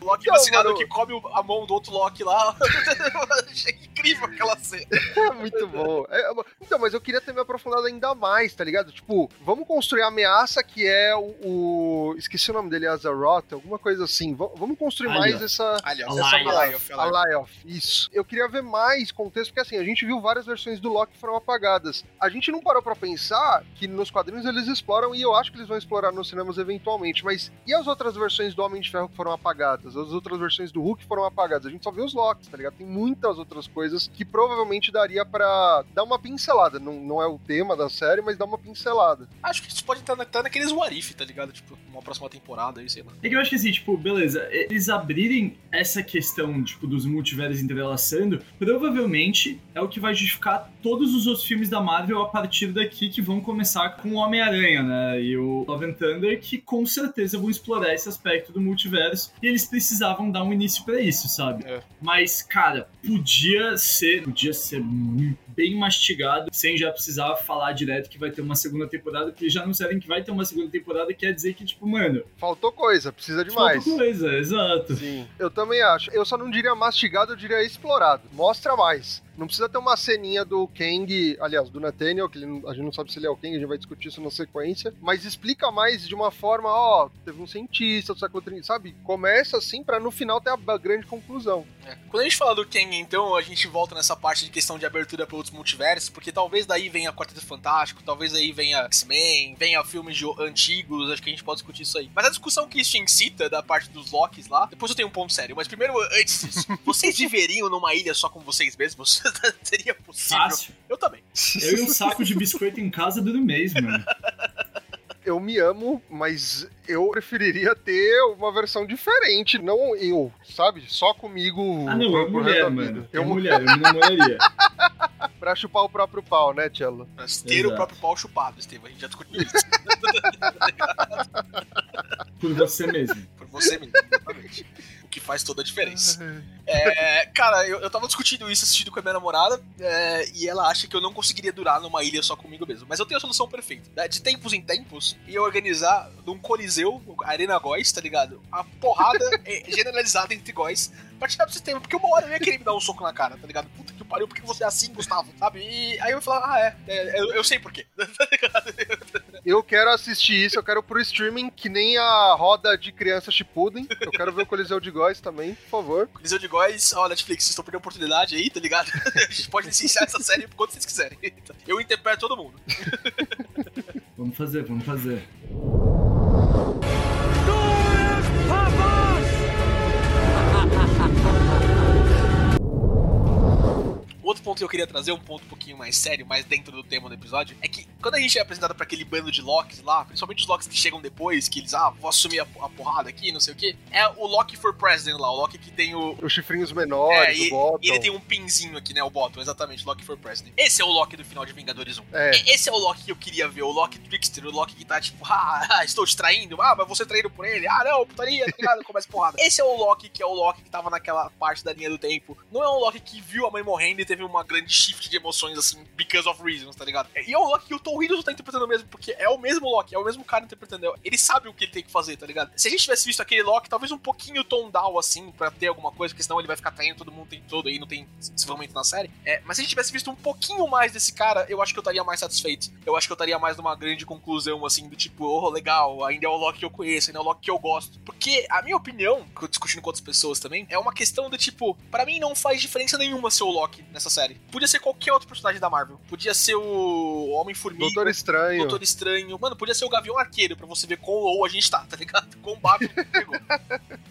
Loki Não, vacinado mano. que come a mão do outro Loki lá. Achei incrível aquela cena. É muito bom. É, então, mas eu queria ter me aprofundado ainda mais, tá ligado? Tipo, vamos construir a ameaça que é o. o- Esqueci o nome dele, Azaroth, alguma coisa assim. V- vamos construir mais essa. Alioth. Alioth, Alioth. Alioth, isso. Eu queria ver mais contexto, porque assim, a gente viu várias versões do Loki que foram apagadas. A gente não parou pra pensar que nos quadrinhos eles exploram, e eu acho que eles vão explorar nos cinemas eventualmente, mas e as outras versões do Homem de Ferro que foram apagadas? As outras versões do Hulk que foram apagadas? A gente só viu os Locks, tá ligado? Tem muitas outras coisas que provavelmente daria pra dar uma pincelada. Não, não é o tema da série, mas dar uma pincelada. Acho que isso pode estar, na- tá naqueles Warif, tá ligado? Tipo, uma próxima temporada aí, sei lá. É que eu acho que assim, tipo, beleza, eles abrirem essa questão, tipo, dos multiversos entrelaçando, provavelmente é o que vai justificar todos os outros filmes da Marvel a partir daqui que vão começar com o Homem-Aranha, né? E o Love and Thunder, que com certeza vão explorar esse aspecto do multiverso. E eles precisavam dar um início pra isso, sabe? É. Mas, cara, podia ser, podia ser bem mastigado, sem já precisar falar direto que vai ter uma segunda temporada, porque já anunciaram que vai ter uma segunda temporada, quer dizer que, tipo, mano, Faltou coisa, precisa de mais. coisa, exato. Sim, eu também acho. Eu só não diria mastigado, eu diria explorado. Mostra mais. Não precisa ter uma ceninha do Kang, aliás, do Nathaniel, que ele a gente não sabe se ele é o Kang, a gente vai discutir isso na sequência, mas explica mais de uma forma, ó, teve um cientista do século 30, sabe? Começa assim pra no final ter a grande conclusão. É. Quando a gente fala do Kang, então, a gente volta nessa parte de questão de abertura para outros multiversos, porque talvez daí venha Quarteto Fantástico, talvez aí venha X-Men, venha filmes de antigos, acho que a gente pode discutir isso aí. Mas a discussão que isso incita da parte dos Locks lá, depois eu tenho um ponto sério, mas primeiro, antes disso, vocês viveriam numa ilha só com vocês mesmos? Seria possível? Fácil. Eu também. Eu e um saco de biscoito em casa um mês, mano. Eu me amo, mas eu preferiria ter uma versão diferente, não eu, sabe? Só comigo. Ah, não, eu mulher, mano. Eu Eu, mulher, eu me namoraria. pra chupar o próprio pau, né, Cello? Mas ter Exato. o próprio pau chupado, Estevam, a gente já discutiu isso. Por você mesmo. Por você mesmo, exatamente. O que faz toda a diferença. É, cara, eu, eu tava discutindo isso assistindo com a minha namorada é, e ela acha que eu não conseguiria durar numa ilha só comigo mesmo. Mas eu tenho a solução perfeita. né? De tempos em tempos, ia organizar num coliseu, Arena Góis, tá ligado? A porrada é, generalizada entre góis pra tirar do sistema. Porque uma hora eu ia querer me dar um soco na cara, tá ligado? Puta que pariu, por que você é assim, Gustavo? Sabe? E aí eu ia falar, ah, é, é, eu, eu sei por quê. tá ligado? Eu quero assistir isso, eu quero pro streaming, que nem a roda de criança Shippuden. Eu quero ver o Coliseu de Góis também, por favor. Coliseu de Góis, ó, Netflix, vocês estão perdendo a oportunidade aí, tá ligado? A gente pode licenciar essa série quando vocês quiserem. Eu interpreto todo mundo. Vamos fazer, vamos fazer. Outro ponto que eu queria trazer, um ponto um pouquinho mais sério, mais dentro do tema do episódio, é que quando a gente é apresentado pra aquele bando de Locks lá, principalmente os Locks que chegam depois, que eles, ah, vou assumir a, a porrada aqui, não sei o que, é o Loki for President lá, o Loki que tem o. Os chifrinhos É, menores, e, o Bottom. e ele tem um pinzinho aqui, né? O Bottom, exatamente, Loki for President. Esse é o Loki do final de Vingadores 1. É. Esse é o Loki que eu queria ver, o Loki Trickster, o Loki que tá tipo, ah, estou te traindo, ah, mas você traído por ele, ah, não, putaria, tá ligado? Começa porrada. Esse é o Loki que é o Loki que tava naquela parte da linha do tempo. Não é um Loki que viu a mãe morrendo e teve uma grande shift de emoções, assim, because of reasons, tá ligado? E é o Loki que eu tô Tom Hiddleston tá interpretando mesmo, porque é o mesmo Loki, é o mesmo cara interpretando. Ele sabe o que ele tem que fazer, tá ligado? Se a gente tivesse visto aquele Loki, talvez um pouquinho tom down, assim, pra ter alguma coisa, porque senão ele vai ficar traindo todo mundo tem todo aí, não tem desenvolvimento na série. É, mas se a gente tivesse visto um pouquinho mais desse cara, eu acho que eu estaria mais satisfeito. Eu acho que eu estaria mais numa grande conclusão, assim, do tipo, oh, legal, ainda é o Loki que eu conheço, ainda é o Loki que eu gosto. Porque a minha opinião, que eu discutindo com outras pessoas também, é uma questão do tipo, para mim não faz diferença nenhuma ser o Loki nessa série. Podia ser qualquer outro personagem da Marvel. Podia ser o Homem-Formiga. Doutor Estranho. Doutor Estranho. Mano, podia ser o Gavião Arqueiro, pra você ver quão low a gente tá, tá ligado? Quão baixo pegou.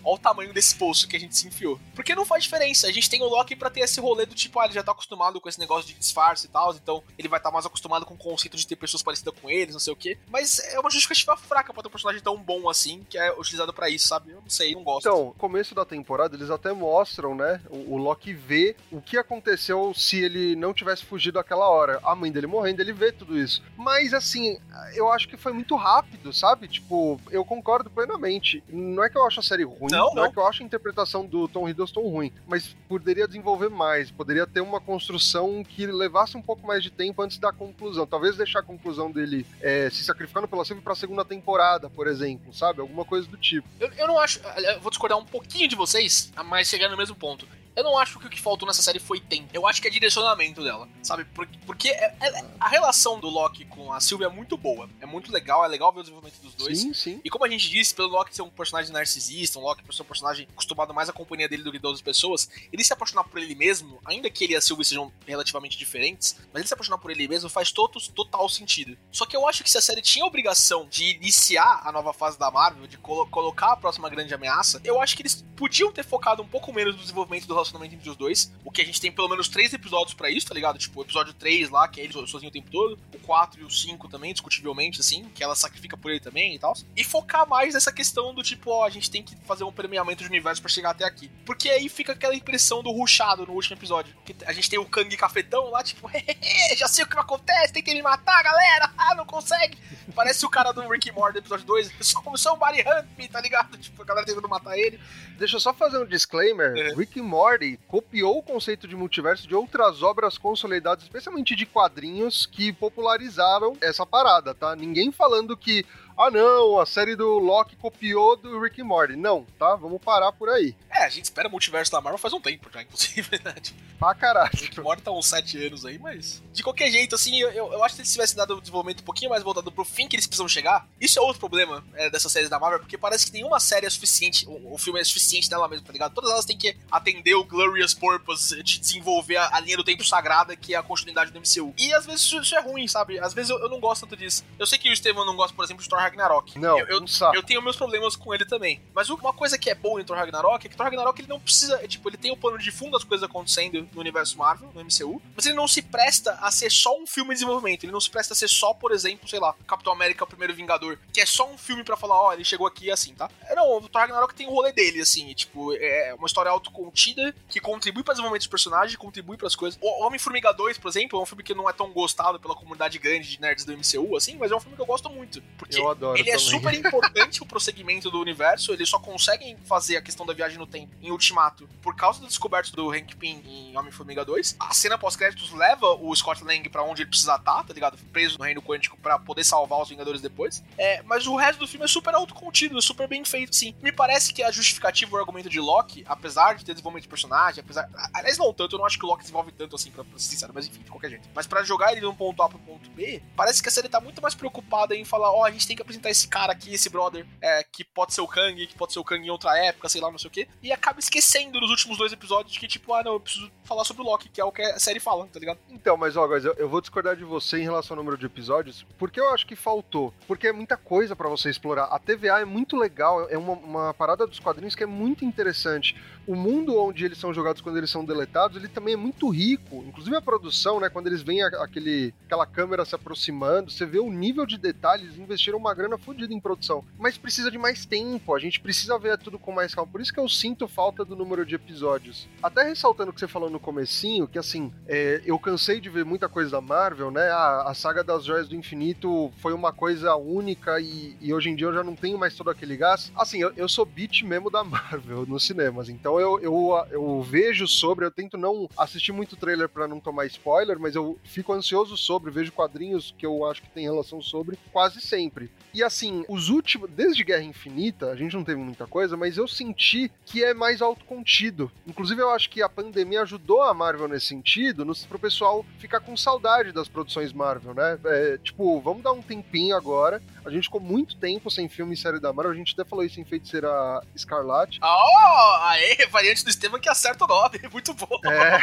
Olha o tamanho desse poço que a gente se enfiou. Porque não faz diferença. A gente tem o Loki pra ter esse rolê do tipo, ah, ele já tá acostumado com esse negócio de disfarce e tal, então ele vai estar tá mais acostumado com o conceito de ter pessoas parecidas com eles, não sei o quê. Mas é uma justificativa fraca pra ter um personagem tão bom assim, que é utilizado para isso, sabe? Eu não sei, não gosto. Então, começo da temporada, eles até mostram, né? O, o Loki vê o que aconteceu se ele não tivesse fugido aquela hora. A mãe dele morrendo, ele vê tudo isso. Mas, assim, eu acho que foi muito rápido, sabe? Tipo, eu concordo plenamente. Não é que eu acho a série ruim, Não, não, não. é que eu acho a interpretação do Tom Hiddleston ruim, mas poderia desenvolver mais, poderia ter uma construção que levasse um pouco mais de tempo antes da conclusão. Talvez deixar a conclusão dele é, se sacrificando pela Sylvie pra segunda temporada, por exemplo, sabe? Alguma coisa do tipo. Eu, eu não acho. Eu vou discordar um pouquinho de vocês, mas chegar no mesmo ponto. Eu não acho que o que faltou nessa série foi tempo. Eu acho que é direcionamento dela, sabe? Porque, porque é- é- a relação do Loki com a Sylvie é muito boa. É muito legal, é legal ver o desenvolvimento dos dois. Sim, sim. E como a gente disse, pelo Loki ser um personagem narcisista, um Loki ser um personagem acostumado mais à companhia dele do que de outras pessoas, ele se apaixonar por ele mesmo, ainda que ele e a Sylvie sejam relativamente diferentes, mas ele se apaixonar por ele mesmo faz todo, total sentido. Só que eu acho que se a série tinha a obrigação de iniciar a nova fase da Marvel, de colo- colocar a próxima grande ameaça, eu acho que eles podiam ter focado um pouco menos no desenvolvimento do relacionamento entre os dois, o que a gente tem pelo menos três episódios pra isso, tá ligado? Tipo, o episódio 3 lá, que é ele so- sozinho o tempo todo, o 4 e o 5 também, discutivelmente, assim, que ela sacrifica por ele também e tal. E focar mais nessa questão do tipo, ó, a gente tem que fazer um permeamento de universo pra chegar até aqui. Porque aí fica aquela impressão do ruchado no último episódio. Que a gente tem o Kang cafetão lá, tipo, já sei o que acontece, tem que me matar, galera! Ah, não consegue! Parece o cara do Rick Morty do episódio 2, só começou o Body Hunt, tá ligado? Tipo, a galera tentando matar ele. Deixa eu só fazer um disclaimer. É. Rick and Morty copiou o conceito de multiverso de outras obras consolidadas, especialmente de quadrinhos, que popularizaram essa parada, tá? Ninguém falando que, ah não, a série do Loki copiou do Rick and Morty. Não, tá? Vamos parar por aí. É, a gente espera o multiverso da Marvel faz um tempo já, inclusive, né? Tipo, Pra caralho. Rick and Morty tá uns 7 anos aí, mas. De qualquer jeito, assim, eu, eu, acho que se eles tivessem dado um desenvolvimento um pouquinho mais voltado pro fim que eles precisam chegar, isso é outro problema é, dessas séries da Marvel, porque parece que nenhuma série é suficiente, o, o filme é suficiente dela mesmo, tá ligado? Todas elas têm que atender o Glorious Purpose de desenvolver a, a linha do tempo sagrada, que é a continuidade do MCU. E às vezes isso, isso é ruim, sabe? Às vezes eu, eu não gosto tanto disso. Eu sei que o Estevam não gosta, por exemplo, de Thor Ragnarok. Não, eu, eu, um saco. eu tenho meus problemas com ele também. Mas uma coisa que é boa em Thor Ragnarok é que Thor Ragnarok ele não precisa. é, Tipo, ele tem o plano de fundo das coisas acontecendo no universo Marvel, no MCU, mas ele não se presta a ser só um filme de desenvolvimento. Ele não se presta a ser só, por exemplo, sei lá, Capitão América, o primeiro Vingador, que é só um filme pra falar, ó, ele chegou aqui assim, tá? É, Não, o Thor Ragnarok tem o rolê dele, assim, tipo, é uma história autocontida que contribui para desenvolvimento dos personagens, contribui pras coisas. O Homem-Formiga 2, por exemplo, é um filme que não é tão gostado pela comunidade grande de nerds do MCU, assim, mas é um filme que eu gosto muito. Porque Eu adoro ele é também. super importante o prosseguimento do universo. Eles só conseguem fazer a questão da viagem no tempo em Ultimato por causa do descoberto do Hank Pym em Homem-Formiga 2. A cena pós-créditos leva o Scott Lang pra onde ele precisa estar, tá ligado? Preso no Reino Quântico pra poder salvar os Vingadores depois. É, mas o resto do filme é super autocontido, é super bem feito, sim. Me parece que a justificativa o argumento de Loki, apesar de ter desenvolvimento de personagem, apesar. Aliás, não tanto, eu não acho que o Loki desenvolve tanto assim, pra, pra ser sincero, mas enfim, de qualquer jeito. Mas pra jogar ele de um ponto A pro ponto B, parece que a série tá muito mais preocupada em falar: ó, a gente tem que apresentar esse cara aqui, esse brother, é, que pode ser o Kang, que pode ser o Kang em outra época, sei lá, não sei o quê. E acaba esquecendo nos últimos dois episódios que, tipo, ah, não, eu preciso falar sobre o Loki, que é o que a série fala, tá ligado? Então, mas ó, guys, eu, eu vou discordar de você em relação ao número de episódios, porque eu acho que faltou. Porque é muita coisa pra você explorar. A TVA é muito legal, é uma, uma parada dos quadrinhos que é muito interessante. O mundo onde eles são jogados quando eles são deletados, ele também é muito rico. Inclusive a produção, né? Quando eles veem aquele, aquela câmera se aproximando, você vê o nível de detalhes, investiram uma grana fodida em produção. Mas precisa de mais tempo, a gente precisa ver tudo com mais calma. Por isso que eu sinto falta do número de episódios. Até ressaltando o que você falou no comecinho, que assim, é, eu cansei de ver muita coisa da Marvel, né? A, a saga das joias do infinito foi uma coisa única e, e hoje em dia eu já não tenho mais todo aquele gás. Assim, eu, eu sou beat mesmo da Marvel nos cinemas, então Então eu, eu, eu vejo sobre, eu tento não assistir muito trailer para não tomar spoiler, mas eu fico ansioso sobre, vejo quadrinhos que eu acho que tem relação sobre quase sempre. E assim, os últimos, desde Guerra Infinita, a gente não teve muita coisa, mas eu senti que é mais autocontido. Inclusive, eu acho que a pandemia ajudou a Marvel nesse sentido, no, pro pessoal ficar com saudade das produções Marvel, né? É, tipo, vamos dar um tempinho agora. A gente ficou muito tempo sem filme e série da Marvel, a gente até falou isso em Feiticeira Escarlate. Oh, aê, variante do Estevam que acerta o nome, muito bom. É.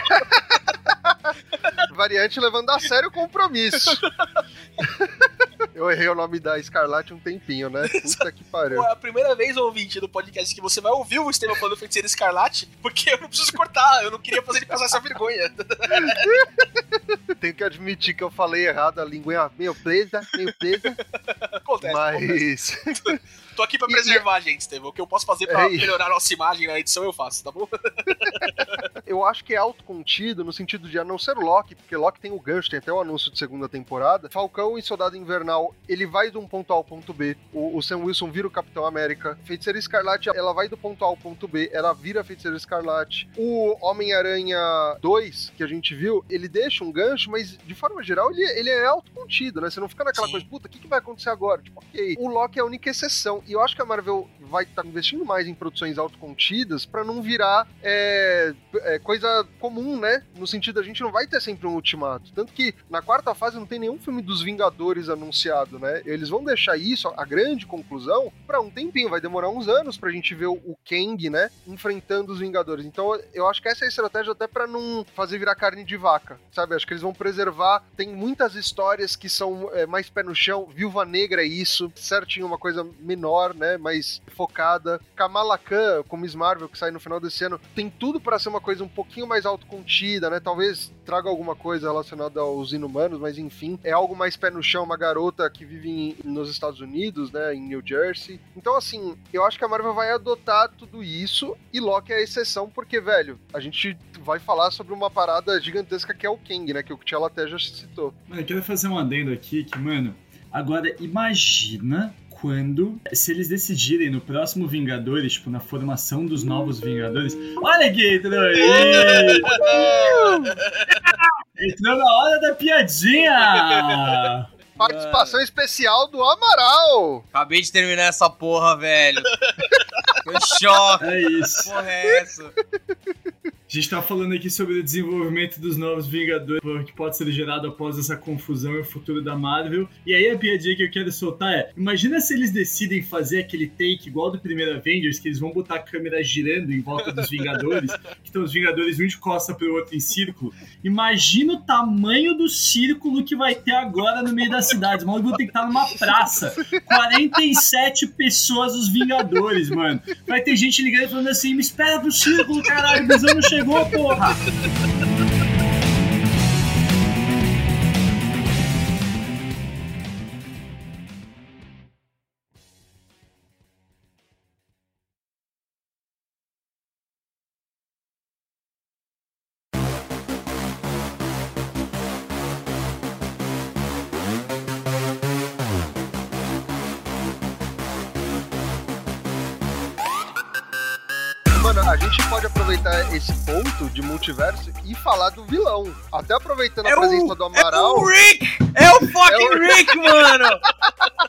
variante levando a sério o compromisso. Eu errei o nome da Escarlate um tempinho, né? Puta que pariu. Pô, é a primeira vez, ouvinte do podcast, que você vai ouvir o Estevam falando Feiticeira Escarlate, porque eu não preciso cortar, eu não queria fazer ele passar essa vergonha. Tenho que admitir que eu falei errado, a língua meio presa, meio presa. Acontece, mas. acontece. Tô aqui pra preservar a gente, Estevam. O que eu posso fazer pra É, melhorar a nossa imagem na edição, eu faço, tá bom? eu acho que é autocontido no sentido de a não ser Loki, porque Loki tem o gancho, tem até o anúncio de segunda temporada. Falcão e Soldado Invernal, ele vai de um ponto A ao ponto B. O, o Sam Wilson vira o Capitão América. Feiticeira Escarlate, ela vai do ponto A ao ponto B, ela vira Feiticeira Escarlate. O Homem-Aranha 2, que a gente viu, ele deixa um gancho, mas de forma geral ele, ele é autocontido, né? Você não fica naquela Sim. coisa, puta, o que, que vai acontecer agora? Tipo, ok. O Loki é a única exceção. E eu acho que a Marvel vai estar investindo mais em produções autocontidas pra não virar é, é, coisa comum, né? No sentido, a gente não vai ter sempre um ultimato. Tanto que na quarta fase não tem nenhum filme dos Vingadores anunciado, né? Eles vão deixar isso, a grande conclusão, pra um tempinho. Vai demorar uns anos pra gente ver o, o Kang, né? Enfrentando os Vingadores. Então eu acho que essa é a estratégia até pra não fazer virar carne de vaca, sabe? Acho que eles vão preservar. Tem muitas histórias que são é, mais pé no chão. Viúva Negra é isso. Certinho, uma coisa menor, né? Mais focada. Kamala Khan, com Miss Marvel, que sai no final desse ano, tem tudo pra ser uma coisa um pouquinho mais autocontida, né? Talvez traga alguma coisa relacionada aos inumanos, mas enfim, é algo mais pé no chão, uma garota que vive em- nos Estados Unidos, né? Em New Jersey. Então, assim, eu acho que a Marvel vai adotar tudo isso e Loki é a exceção, porque, velho, a gente vai falar sobre uma parada gigantesca que é o Kang, né? Que o T'Challa até já citou. Eu quero fazer um adendo aqui que, mano, agora imagina quando, se eles decidirem no próximo Vingadores, tipo, na formação dos novos Vingadores. Olha quem entrou aí! Entrou na hora da piadinha! Participação especial do Amaral! Acabei de terminar essa porra, velho. Em choque. É isso. Porra é essa? A gente tá falando aqui sobre o desenvolvimento dos novos Vingadores que pode ser gerado após essa confusão e o futuro da Marvel. E aí a piadinha que eu quero soltar é: imagina se eles decidem fazer aquele take igual do primeiro Avengers, que eles vão botar a câmera girando em volta dos Vingadores, que estão os Vingadores um de costa pro outro em círculo. Imagina o tamanho do círculo que vai ter agora no meio da cidade. Os malucos vão ter que estar numa praça. 47 pessoas, os Vingadores, mano. Vai ter gente ligando e falando assim: me espera pro círculo, caralho, Visão não chegou, porra! Multiverso e falar do vilão. Até aproveitando a É o- presença do Amaral. É o Rick! É o fucking É o- Rick, mano!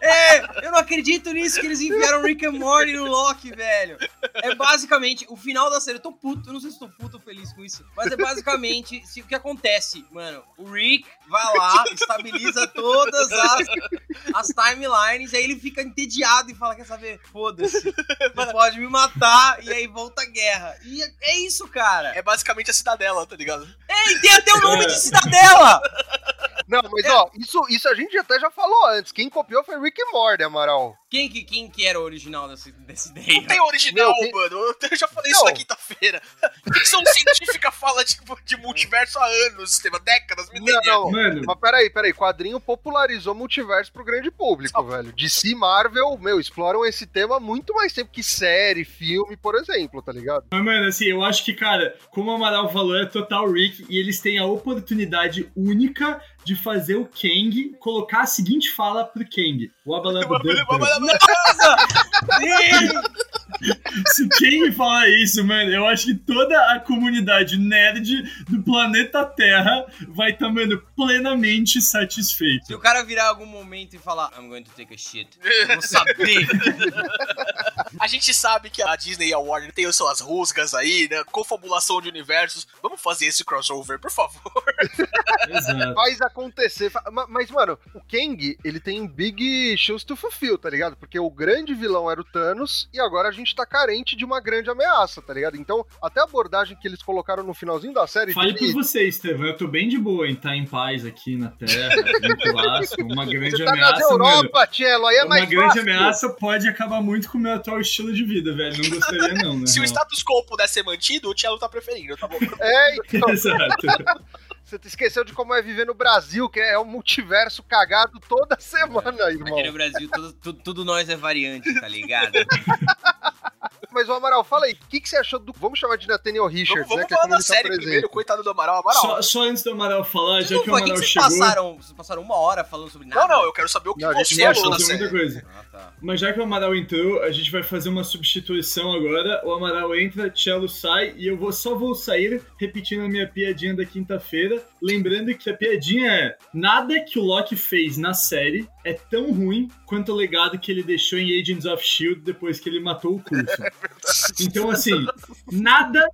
É, eu não acredito nisso que eles enviaram Rick and Morty no Loki, velho. É basicamente o final da série. Eu tô puto, eu não sei se tô puto ou feliz com isso. Mas é basicamente se, o que acontece, mano. O Rick vai lá, estabiliza todas as, as timelines, aí ele fica entediado e fala: Quer saber? Foda-se. Você pode me matar e aí volta a guerra. E é- é isso, cara. É basicamente a cidadela, tá ligado? É, e tem até o nome de Cidadela! Não, mas ó, isso, isso a gente até já falou antes. Quem copiou foi Rick and Morty, Amaral. Quem que, quem que era o original dessa, dessa ideia? Não tem original, Meu, tem- mano. Eu já falei isso Não. na quinta-feira. Ficção científica fala tipo, de multiverso há anos, teve décadas, Não, milênios. não. Mano, Mas peraí, peraí. Quadrinho popularizou multiverso pro grande público, velho. DC e Marvel, meu, exploram esse tema há muito mais tempo que série, filme, por exemplo, tá ligado? Mas, mano, assim, eu acho que, cara, como o Amaral falou, é total Rick e eles têm a oportunidade única de fazer o Kang colocar a seguinte fala pro Kang. O! Se quem falar isso, mano, eu acho que toda a comunidade nerd do planeta Terra vai estar, mano, plenamente satisfeita. Se o cara virar algum momento e falar, I'm going to take a shit, eu vou saber. A gente sabe que a Disney e a Warner têm as suas rusgas aí, né? Confabulação de universos. Vamos fazer esse crossover, por favor. Exato. Faz acontecer. Mas, mano, o Kang, ele tem big shows to fulfill, tá ligado? Porque o grande vilão era o Thanos e agora a gente tá carente de uma grande ameaça, tá ligado? Então, até a abordagem que eles colocaram no finalzinho da série. Fale de- por você, Estevão. Eu tô bem de boa em estar em paz aqui na Terra, tranquilaço. Uma grande Você tá ameaça, mano. Europa, Tchelo, aí é Uma mais grande fácil. ameaça pode acabar muito com o meu atual estilo de vida, velho. Não gostaria, não, né? Se o status quo puder ser mantido, o Cello tá preferindo, tá bom? É, então, Exato. você esqueceu de como é viver no Brasil, que é um multiverso cagado toda semana, irmão. Aqui no Brasil, tudo, tudo, tudo nós é variante, tá ligado? Mas, o Amaral, fala aí, o que, que você achou do. Vamos chamar de Nathaniel Richards, Vamos, vamos né? Que é falar como da se série primeiro, coitado do Amaral. Amaral. Só, só antes do Amaral falar, já que o Amaral que vocês chegou. passaram? Vocês passaram uma hora falando sobre nada? Não, não, eu quero saber o que Não, você achou da série. muita coisa. Ah, tá. Mas já que o Amaral entrou, a gente vai fazer uma substituição agora. O Amaral entra, Cello sai e eu vou, só vou sair repetindo a minha piadinha da quinta-feira. Lembrando que a piadinha é: nada que o Loki fez na série é tão ruim quanto o legado que ele deixou em Agents of Shield depois que ele matou o curso. Então, assim, nada.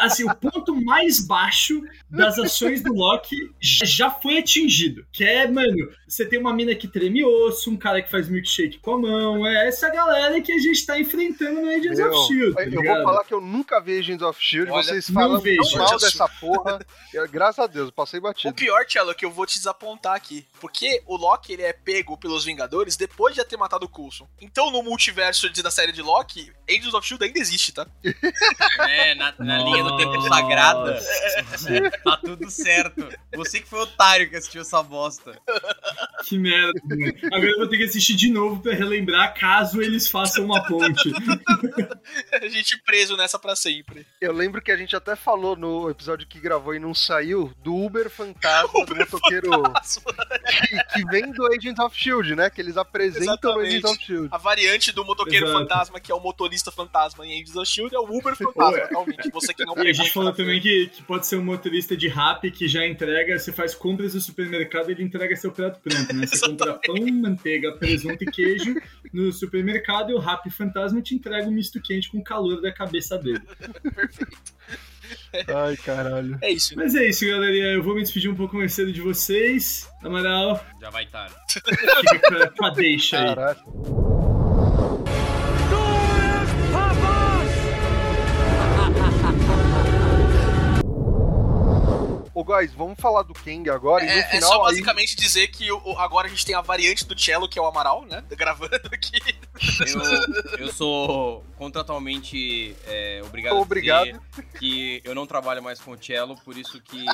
Assim, o ponto mais baixo das ações do Loki já- já foi atingido. Que é, mano, você tem uma mina que treme osso, um cara que faz milkshake com a mão. É essa galera que a gente tá enfrentando no Agents Meu, of Shield. Tá eu vou falar que eu nunca vi Agents of Shield, Olha, vocês falam tão mal dessa porra. Eu, graças a Deus, eu passei O batido. pior, Cello, é que eu vou te desapontar aqui. Porque o Loki, ele é pego pelos Vingadores depois de já ter matado o Coulson. Então, no multiverso da série de Loki, Agents of S.H.I.E.L.D. ainda existe, tá? É, na, na linha do tempo Nossa. sagrada. tá tudo certo. Você que foi otário que assistiu essa bosta. Que merda. mano. Agora eu vou ter que assistir de novo pra relembrar caso eles façam uma ponte. A gente preso nessa pra sempre. Eu lembro que a gente até falou no episódio que gravou e não saiu do Uber Fantasma do motoqueiro que, que vem do Agents of Shield, né? Que eles apresentam no Agents of Shield. A variante do motoqueiro Exato. fantasma, que é o motorista fantasma em Agents of S.H.I.E.L.D., é o Uber fantasma, atualmente. Você que não E a gente falou também que, que pode ser um motorista de rap que já entrega, você faz compras no supermercado e ele entrega seu prato pronto, né? Você compra pão, manteiga, presunto e queijo no supermercado e o rap fantasma te entrega um misto quente com o calor da cabeça dele. Ai, caralho. É isso. Mas é isso, galerinha. Eu vou me despedir um pouco mais cedo de vocês. Amaral, Já vai tarde. fica com a- deixa aí. Caralho. Ô, guys, vamos falar do Kang agora e no É, é final só aí... basicamente dizer que o- agora a gente tem a variante do cello, que é o Amaral, né? Gravando aqui. Eu, eu sou contratualmente é, obrigado, Obrigado. a dizer que eu não trabalho mais com o cello, por isso que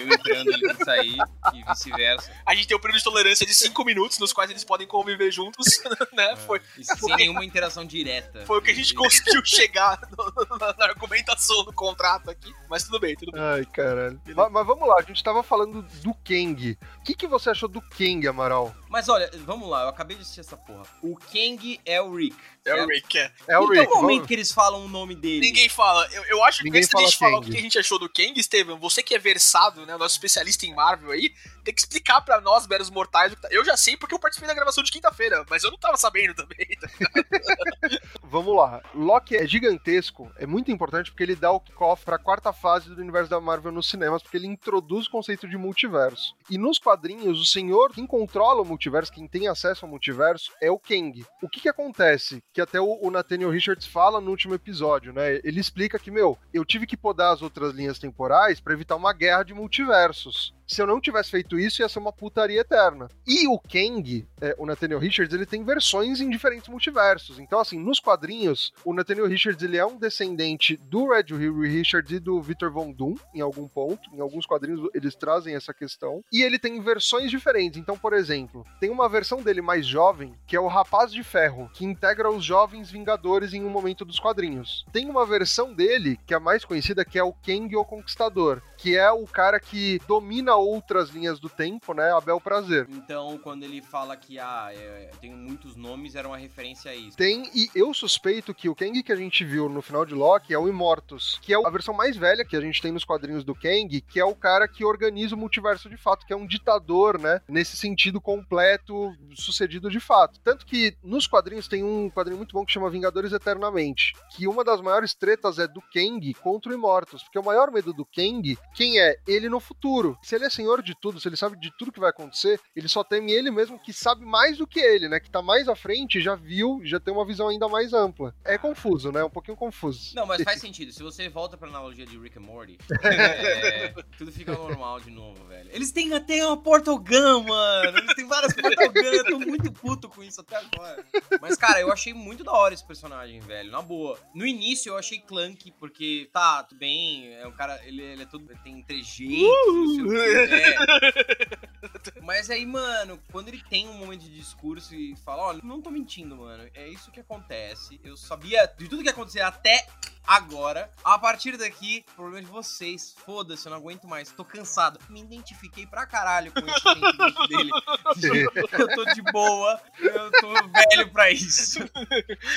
eu entrando ele tem que sair e vice-versa. A gente tem um período de tolerância de 5 minutos, nos quais eles podem conviver juntos, né? Foi, E sem nenhuma interação direta. foi o que a gente conseguiu chegar no- na, na argumentação do contrato aqui. Mas tudo bem, tudo bem. Ai, caralho. Mas, mas vamos lá, a gente tava falando do Kang. O que, que você achou do Kang, Amaral? Mas olha, vamos lá, eu acabei de assistir essa porra. O Kang é o Rick. É o certo? Rick, é. É o Rick. que momento vamos- que eles falam o nome dele? Ninguém fala. Eu, eu acho que Ninguém antes da gente fala falar o que a gente achou do Kang, Steven, você que é versado, né? Nosso especialista em Marvel aí, tem que explicar pra nós, meros mortais, o que tá- Eu já sei porque eu participei da gravação de quinta-feira, mas eu não tava sabendo também. tá? Vamos lá. Loki é gigantesco, é muito importante porque ele dá o kickoff pra quarta fase do universo da Marvel nos cinemas, porque ele introduz o conceito de multiverso. E nos quadrinhos, o senhor, quem controla o multiverso, quem tem acesso ao multiverso, é o Kang. O que que acontece? Que até o, o Nathaniel Richards fala no último episódio, né? Ele explica que, meu, eu tive que podar as outras linhas temporais pra evitar uma guerra de multiversos. Se eu não tivesse feito isso, ia ser uma putaria eterna. E o Kang, é, o Nathaniel Richards, ele tem versões em diferentes multiversos. Então, assim, nos quadrinhos, o Nathaniel Richards ele é um descendente do Red Hugh Richards e do Victor Von Doom, em algum ponto. Em alguns quadrinhos eles trazem essa questão. E ele tem versões diferentes. Então, por exemplo, tem uma versão dele mais jovem, que é o Rapaz de Ferro, que integra os Jovens Vingadores em um momento dos quadrinhos. Tem uma versão dele, que é a mais conhecida, que é o Kang o Conquistador, que é o cara que domina outras linhas do tempo, né? A bel prazer. Então, quando ele fala que ah, é, tem muitos nomes, era uma referência a isso. Tem, e eu suspeito que o Kang que a gente viu no final de Loki é o Immortus, que é a versão mais velha que a gente tem nos quadrinhos do Kang, que é o cara que organiza o multiverso de fato, que é um ditador, né? Nesse sentido completo, sucedido de fato. Tanto que nos quadrinhos tem um quadrinho muito bom que chama Vingadores Eternamente, que uma das maiores tretas é do Kang contra o Immortus, porque o maior medo do Kang, quem é? Ele no futuro. Se ele é senhor de tudo, se ele sabe de tudo que vai acontecer, ele só teme ele mesmo que sabe mais do que ele, né? Que tá mais à frente, já viu, já tem uma visão ainda mais ampla. É confuso, né? Um pouquinho confuso. Não, mas faz sentido. Se você volta pra analogia de Rick and Morty, é, tudo fica normal de novo, velho. Eles têm até uma Portogun, mano. Eles têm várias Portogun. Eu tô muito puto com isso até agora. Mas, cara, eu achei muito da hora esse personagem, velho. Na boa. No início eu achei clunky, porque tá, tudo bem. É um cara, ele, ele é todo. Tem trejeitos, não sei o quê, é. Mas aí, mano, quando ele tem um momento de discurso e fala, olha, não tô mentindo, mano. É isso que acontece. Eu sabia de tudo que ia acontecer até agora. A partir daqui, problema de vocês. Foda-se, eu não aguento mais. Tô cansado. Me identifiquei pra caralho com esse sentimento dele. Eu tô de boa. Eu tô velho pra isso.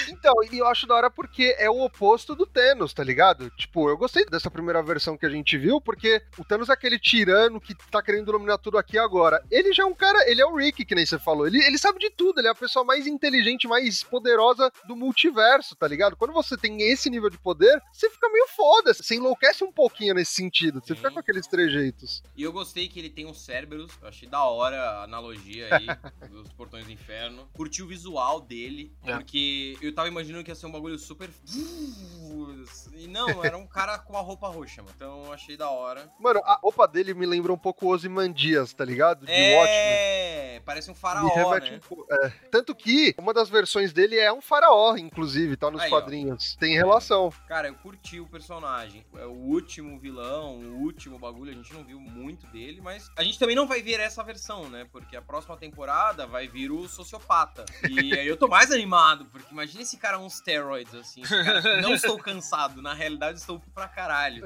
Então, e eu acho da hora porque é o oposto do Thanos, tá ligado? Tipo, eu gostei dessa primeira versão que a gente viu, porque o Thanos é aquele tirano que tá querendo dominar tudo aqui agora. Ele já é um cara, ele é o Rick, que nem você falou. Ele, ele sabe de tudo, ele é a pessoa mais inteligente, mais poderosa do multiverso, tá ligado? Quando você tem esse nível de poder, você fica meio foda, você enlouquece um pouquinho nesse sentido. Você Sim. fica com aqueles trejeitos. E eu gostei que ele tem um Cérebros. Eu achei da hora a analogia aí dos Portões do Inferno. Curti o visual dele, É. porque eu tava imaginando que ia ser um bagulho super. E não, era um cara com a roupa roxa, mano. Então eu achei da hora. Mano, a roupa dele me lembra um pouco Ozymandias, tá ligado? De Watchmen. Parece um faraó, né? um pouco- é. Tanto que uma das versões dele é um faraó, inclusive, tá nos Aí, ó. quadrinhos. Tem relação. Cara, eu curti o personagem. É o último vilão, o último bagulho, a gente não viu muito dele, mas a gente também não vai ver essa versão, né? Porque a próxima temporada vai vir o sociopata. E aí eu tô mais animado, porque imagina esse cara uns steroids, assim. cara, não estou cansado, na realidade estou pra caralho.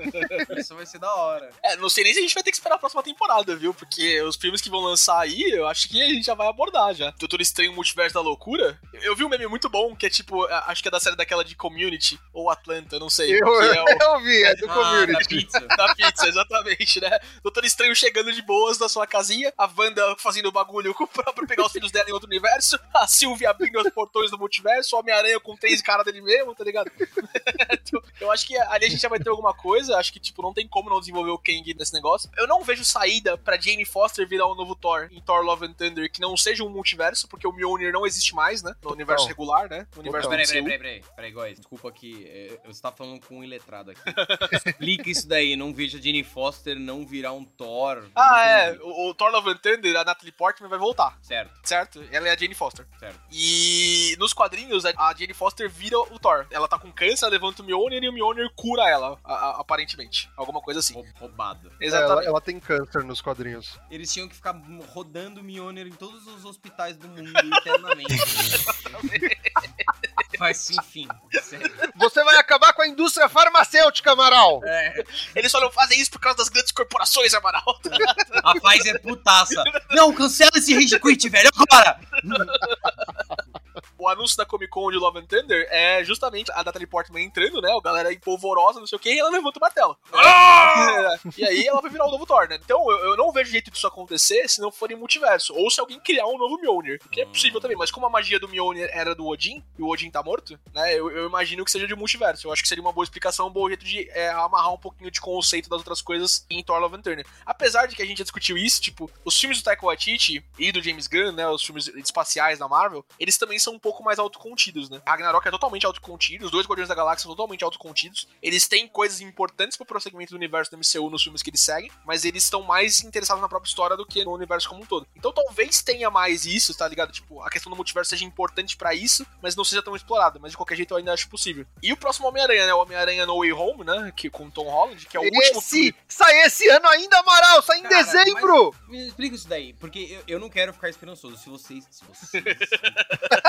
Isso vai ser da hora. É, não sei nem se a gente vai ter que esperar a próxima temporada, viu? Porque os filmes que vão lançar aí, eu acho que a gente já vai abordar já. Doutor Estranho Multiverso da Loucura. Eu vi um meme muito bom, que é tipo, a- acho que é da série daquela de Community, ou Atlanta, não sei. Eu, é o... eu vi, é do Ah, community. da pizza. Da pizza, exatamente, né? Doutor Estranho chegando de boas na sua casinha, a Wanda fazendo bagulho com- pra, pra pegar os filhos dela em outro universo, a Sylvie abrindo os portões do multiverso, o Homem-Aranha com três caras dele mesmo, tá ligado? Eu acho que ali a gente já vai ter alguma coisa, acho que, tipo, não tem como não desenvolver o Kang nesse negócio. Eu não vejo saída pra Jane Foster virar um novo Thor em Thor Love and Thunder que não seja um multiverso, porque o Mjolnir não existe mais, né? No universo regular, né? No universo Peraí, peraí, peraí, peraí, peraí, Góis, desculpa que é, você tá falando com um iletrado aqui. Explica isso daí, não vejo a Jenny Foster não virar um Thor. Ah, é. O, o Thor Love and Thunder, a Natalie Portman vai voltar, Certo, certo? Ela é a Jane Foster. certo. E nos quadrinhos, a Jane Foster vira o Thor. Ela tá com câncer, ela levanta o Mjolnir e o Mjolnir cura ela, a- a- aparentemente. Alguma coisa assim. Rou- Roubado. Ela, Exatamente. ela tem câncer nos quadrinhos. Eles tinham que ficar rodando Mjolnir em todos os hospitais do mundo eternamente. Mas enfim. sério. Você vai acabar com a indústria farmacêutica, Amaral! É, Eles só não fazem isso por causa das grandes corporações, Amaral. a Pfizer é putaça. Não, cancela esse Rage Quit, velho, agora! O anúncio da Comic Con de Love and Thunder é justamente a Natalie Portman entrando, né? A galera empolvorosa, não sei o que, e ela levanta o martelo. e aí ela vai virar o novo Thor, né? Então eu, eu não vejo jeito disso acontecer se não for em multiverso. Ou se alguém criar um novo Mjolnir. Que é possível também, mas como a magia do Mjolnir era do Odin, e o Odin tá morto, né? Eu, eu imagino que seja de multiverso. Eu acho que seria uma boa explicação, um bom jeito de é, amarrar um pouquinho de conceito das outras coisas em Thor Love and Thunder. Apesar de que a gente já discutiu isso, tipo, os filmes do Taika Waititi e do James Gunn, né? Os filmes espaciais da Marvel, eles também são um pouco mais autocontidos, né? Ragnarok é totalmente autocontido, os dois Guardiões da Galáxia são totalmente autocontidos. Eles têm coisas importantes pro prosseguimento do universo do MCU nos filmes que eles seguem, mas eles estão mais interessados na própria história do que no universo como um todo. Então talvez tenha mais isso, tá ligado? Tipo, a questão do multiverso seja importante pra isso, mas não seja tão explorada. Mas de qualquer jeito eu ainda acho possível. E o próximo Homem-Aranha, né? O Homem-Aranha No Way Home, né? Que, com Tom Holland, que é o último Esse filme. sai esse ano ainda, Amaral! Sai em Cara, dezembro! Me explica isso daí, porque eu, eu não quero ficar esperançoso. Se vocês. Se vocês.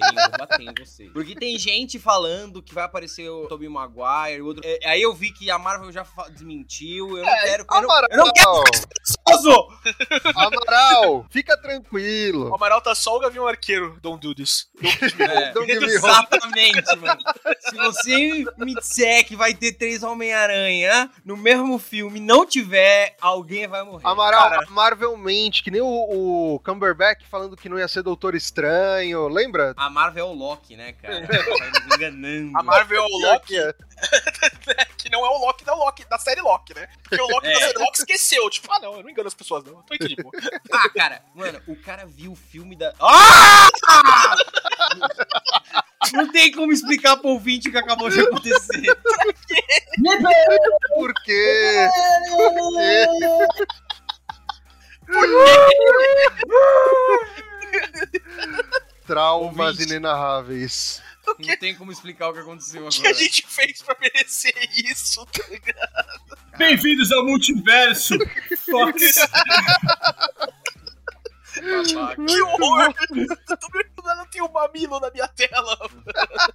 eu vou bater em você. Porque tem gente falando que vai aparecer o Tobey Maguire, o outro. É, aí eu vi que a Marvel já desmentiu. Eu não quero. Eu não, Amaral, eu não quero! Amaral, fica O tranquilo. Amaral tá só o Gavião Arqueiro, don't do this. É, Don't give me hope. exatamente, mano. Se você me disser que vai ter três Homem-Aranha no mesmo filme não tiver, alguém vai morrer. Amaral, Cara. a Marvel mente, que nem o, o Cumberbatch falando que não ia ser Doutor Estranho, lembra? A Marvel é o Loki, né, cara? Tá nos enganando. A Marvel é o Loki, É. que não é o Loki da Loki, da série Loki, né? Porque o Loki É. da série Loki esqueceu. Tipo, ah, não, eu não engano as pessoas, não. Eu tô aqui, pô. Ah, cara, mano, o cara viu o filme da. Ah! Não tem como explicar pro ouvinte o que acabou de acontecer. Por quê? Por quê? Traumas Ouvinte. inenarráveis. Não tem como explicar o que aconteceu O que a agora. gente fez pra merecer isso, tá ligado? Bem-vindos ao multiverso! Fox! Babaca. Que horror! Eu tô me eu tenho um mamilo na minha tela.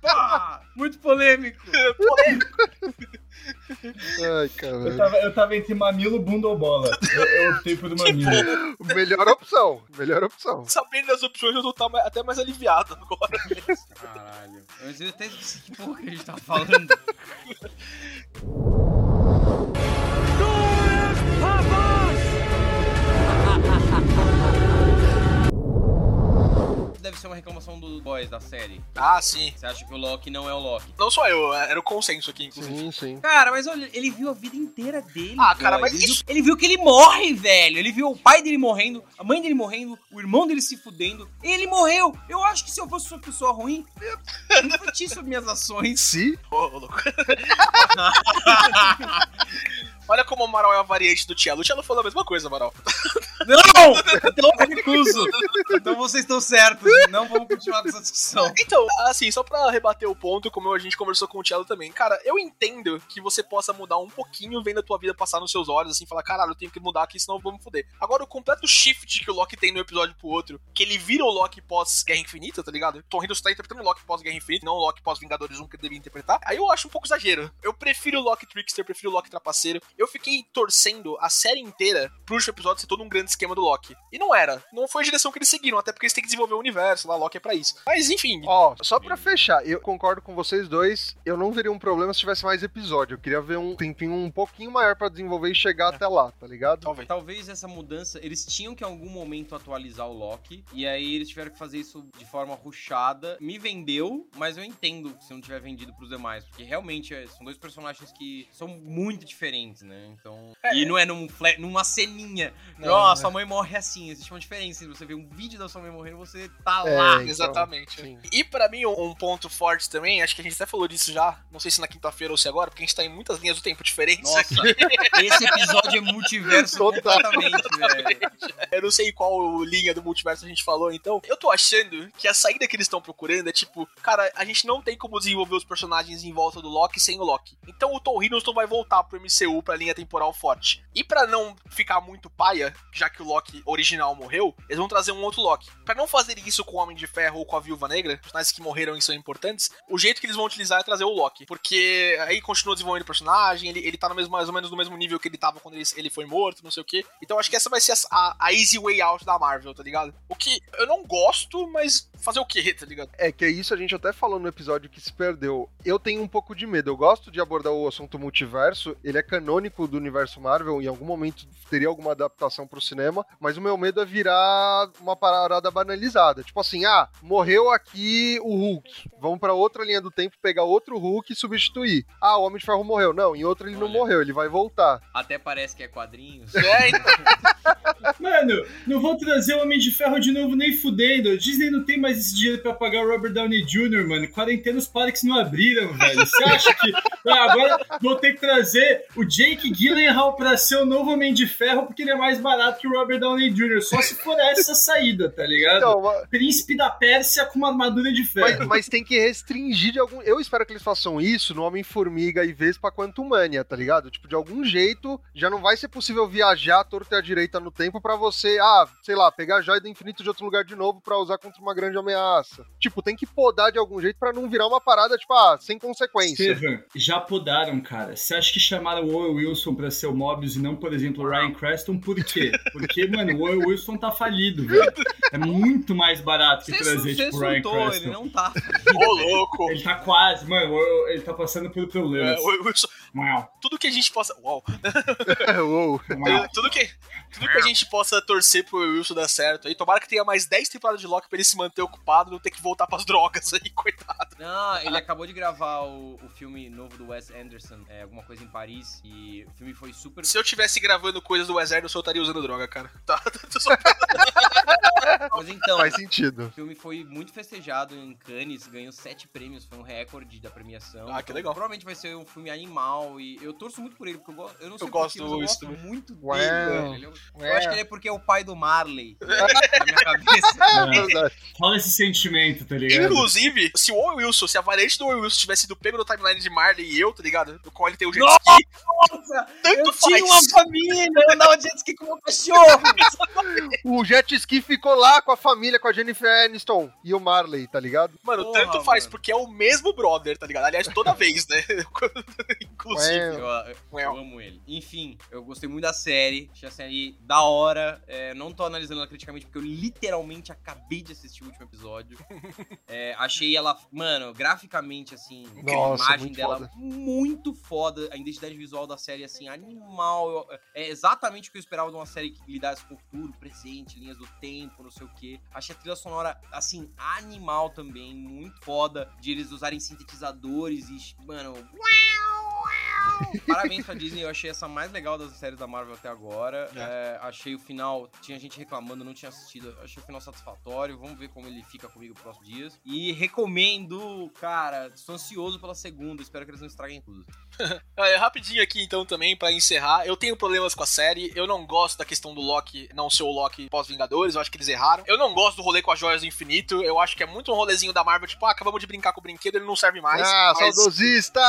Pá, Muito polêmico. Ai, Eu caralho. tava, eu tava entre mamilo, bunda ou bola. Eu, eu optei por mamilo. Melhor opção. Melhor opção. Sabendo das opções, eu tô tá até mais aliviado agora. Caralho. Eu até esqueci que porra que a gente tava falando. Deve ser uma reclamação do boys da série. Ah, sim. Você acha que o Loki não é o Loki? Não só eu, era o consenso aqui, inclusive. Sim, sim. Cara, mas olha, ele viu a vida inteira dele. Ah, cara, boys. mas ele isso- Viu, ele viu que ele morre, velho. Ele viu o pai dele morrendo, a mãe dele morrendo, o irmão dele se fudendo. Ele morreu. Eu acho que se eu fosse uma pessoa ruim, eu ia refletir sobre minhas ações. Se Ô, louco. Olha como o Amaral é a variante do Cello. O Cello falou a mesma coisa, Amaral. Não! Então eu recuso. Então vocês estão certos. Não vamos continuar com essa discussão. Então, assim, só pra rebater o ponto, como a gente conversou com o Cello também. Cara, eu entendo que você possa mudar um pouquinho vendo a tua vida passar nos seus olhos, assim, falar, caralho, eu tenho que mudar aqui, senão eu vou me fuder. Agora, o completo shift que o Loki tem no episódio pro outro, que ele vira o Loki pós-Guerra Infinita, tá ligado? Tom Hiddleston tá interpretando o Loki pós-Guerra Infinita, não o Loki pós-Vingadores 1 que ele devia interpretar. Aí eu acho um pouco exagero. Eu prefiro o Loki Trickster, prefiro o Loki Trapaceiro. Eu fiquei torcendo a série inteira pro último episódio ser todo um grande esquema do Loki. E não era. Não foi a direção que eles seguiram, até porque eles têm que desenvolver o universo, lá, Loki é pra isso. Mas enfim, Ó, só pra fechar, eu concordo com vocês dois. Eu não veria um problema se tivesse mais episódio. Eu queria ver um tempinho um pouquinho maior pra desenvolver e chegar até lá, tá ligado? talvez. Talvez essa mudança, eles tinham que em algum momento atualizar o Loki, e aí eles tiveram que fazer isso de forma ruchada. Me vendeu, mas eu entendo se não tiver vendido pros demais, porque realmente é, são dois personagens que são muito diferentes, né? Então. E não é num fla- numa ceninha. Não, Ó, né? sua mãe morre assim. Existe uma diferença. Se você vê um vídeo da sua mãe morrendo, você tá É, lá. então, Exatamente. sim. E pra mim, um ponto forte também, acho que a gente até falou disso já, não sei se na quinta-feira ou se agora, porque a gente tá em muitas linhas do tempo diferentes Nossa, aqui. esse episódio é multiverso Total. completamente, velho. Eu não sei qual linha do multiverso a gente falou, então. Eu tô achando que a saída que eles estão procurando é tipo, cara, a gente não tem como desenvolver os personagens em volta do Loki sem o Loki. Então o Tom Hiddleston vai voltar pro MCU pra linha temporal forte. E pra não ficar muito paia, já que o Loki original morreu, eles vão trazer um outro Loki. Pra não fazer isso com o Homem de Ferro ou com a Viúva Negra, personagens que morreram e são importantes, o jeito que eles vão utilizar é trazer o Loki. Porque aí continua desenvolvendo o personagem, ele, ele tá no mesmo, mais ou menos no mesmo nível que ele tava quando ele, ele foi morto, não sei o quê. Então acho que essa vai ser a, a easy way out da Marvel, tá ligado? O que eu não gosto, mas fazer o quê, tá ligado? É que é isso a gente até falou no episódio que se perdeu. Eu tenho um pouco de medo. Eu gosto de abordar o assunto multiverso. Ele é canônico do universo Marvel. Em algum momento teria alguma adaptação pro cinema. Mas o meu medo é virar uma parada banalizada. Tipo assim, ah, morreu aqui o Hulk. Vamos pra outra linha do tempo pegar outro Hulk e substituir. Ah, o Homem de Ferro morreu. Não, em outra ele não Olha. morreu. Ele vai voltar. Até parece que é quadrinhos. É, então, Mano, não vão trazer o Homem de Ferro de novo nem fudendo. Disney não tem mais esse dinheiro pra pagar o Robert Downey Jr., mano. Quarentena os parques não abriram, velho. Você acha que ah, agora vou ter que trazer o Jake Gyllenhaal pra ser o novo Homem de Ferro porque ele é mais barato que o Robert Downey Jr. Só se for essa saída, tá ligado? Então, ma- Príncipe da Pérsia com uma armadura de mas, ferro. mas tem que restringir de algum. Eu espero que eles façam isso no Homem-Formiga e Vespa Quantumania, tá ligado? Tipo, de algum jeito já não vai ser possível viajar à torta e à direita no tempo pra você, ah, sei lá, pegar a joia do infinito de outro lugar de novo pra usar contra uma grande grande ameaça. Tipo, tem que podar de algum jeito pra não virar uma parada, tipo, ah, sem consequência. Steven, já podaram, cara. Você acha que chamaram o Owen Wilson pra ser o Mobius e não, por exemplo, o Ryan Creston? Por quê? Porque, mano, o Owen Wilson tá falido, velho. É muito mais barato que trazer, tipo, o Ryan Creston. ele não tá. Ô, louco! Ele tá quase, mano, o- ele tá passando por problemas. É, o Wilson, Uau, tudo que a gente possa. Uau! Uou. uau. Tudo que, tudo que a gente possa torcer pro Wilson dar certo aí. Tomara que tenha mais 10 temporadas de Loki pra ele se manter ocupado, não ter que voltar pras drogas aí, coitado. Não, ele acabou de gravar o, o filme novo do Wes Anderson, é, alguma coisa em Paris, e o filme foi super. Se eu tivesse gravando coisas do exército, eu estaria usando droga, cara. Tá, tô só- Mas então, Faz sentido. o filme foi muito festejado em Cannes, ganhou sete prêmios, foi um recorde da premiação. Ah, que legal. Provavelmente vai ser um filme animal e eu torço muito por ele, porque eu, go- eu não sei Eu gosto mas eu gosto Wilson. muito dele, velho. Ele é- Eu Uau. acho que ele é porque é o pai do Marley. na minha cabeça. Verdade. Rola esse sentimento, tá ligado? Inclusive, se o Owen Wilson, se a variante do Owen Wilson tivesse sido pego no timeline de Marley e eu, tá ligado? No qual ele tem o jet Nossa! ski, Nossa, tanto eu faz. tinha uma família, eu andava de jet ski com meu cachorro. O jet ski ficou lá com a família, com a Jennifer Aniston e o Marley, tá ligado? Mano, Porra, tanto faz, mano. porque é o mesmo brother, tá ligado? Aliás, toda vez, né? Inclusive. Ué. Eu, eu- eu amo ele. Enfim, eu gostei muito da série. Achei a série da hora. É, não tô analisando ela criticamente, porque eu literalmente acabei de assistir o último episódio. É, achei ela, mano, graficamente, assim, Nossa, a imagem dela foda. muito foda. A identidade visual da série, assim, animal. É exatamente o que eu esperava de uma série que lidasse com o futuro, presente, linhas do tempo, não sei o quê. Achei a trilha sonora, assim, animal também. Muito foda de eles usarem sintetizadores e, mano, Parabéns pra Disney, eu achei essa mais legal das séries da Marvel até agora. É, achei o final, tinha gente reclamando, não tinha assistido, achei o final satisfatório. Vamos ver como ele fica comigo nos próximos dias. E recomendo, cara, estou ansioso pela segunda, espero que eles não estraguem tudo. É, rapidinho aqui então também, pra encerrar. Eu tenho problemas com a série. Eu não gosto da questão do Loki não ser o Loki pós-Vingadores. Eu acho que eles erraram. Eu não gosto do rolê com as joias do infinito. Eu acho que é muito um rolezinho da Marvel, tipo, ah, acabamos de brincar com o brinquedo, ele não serve mais. ah, mas- saudosista!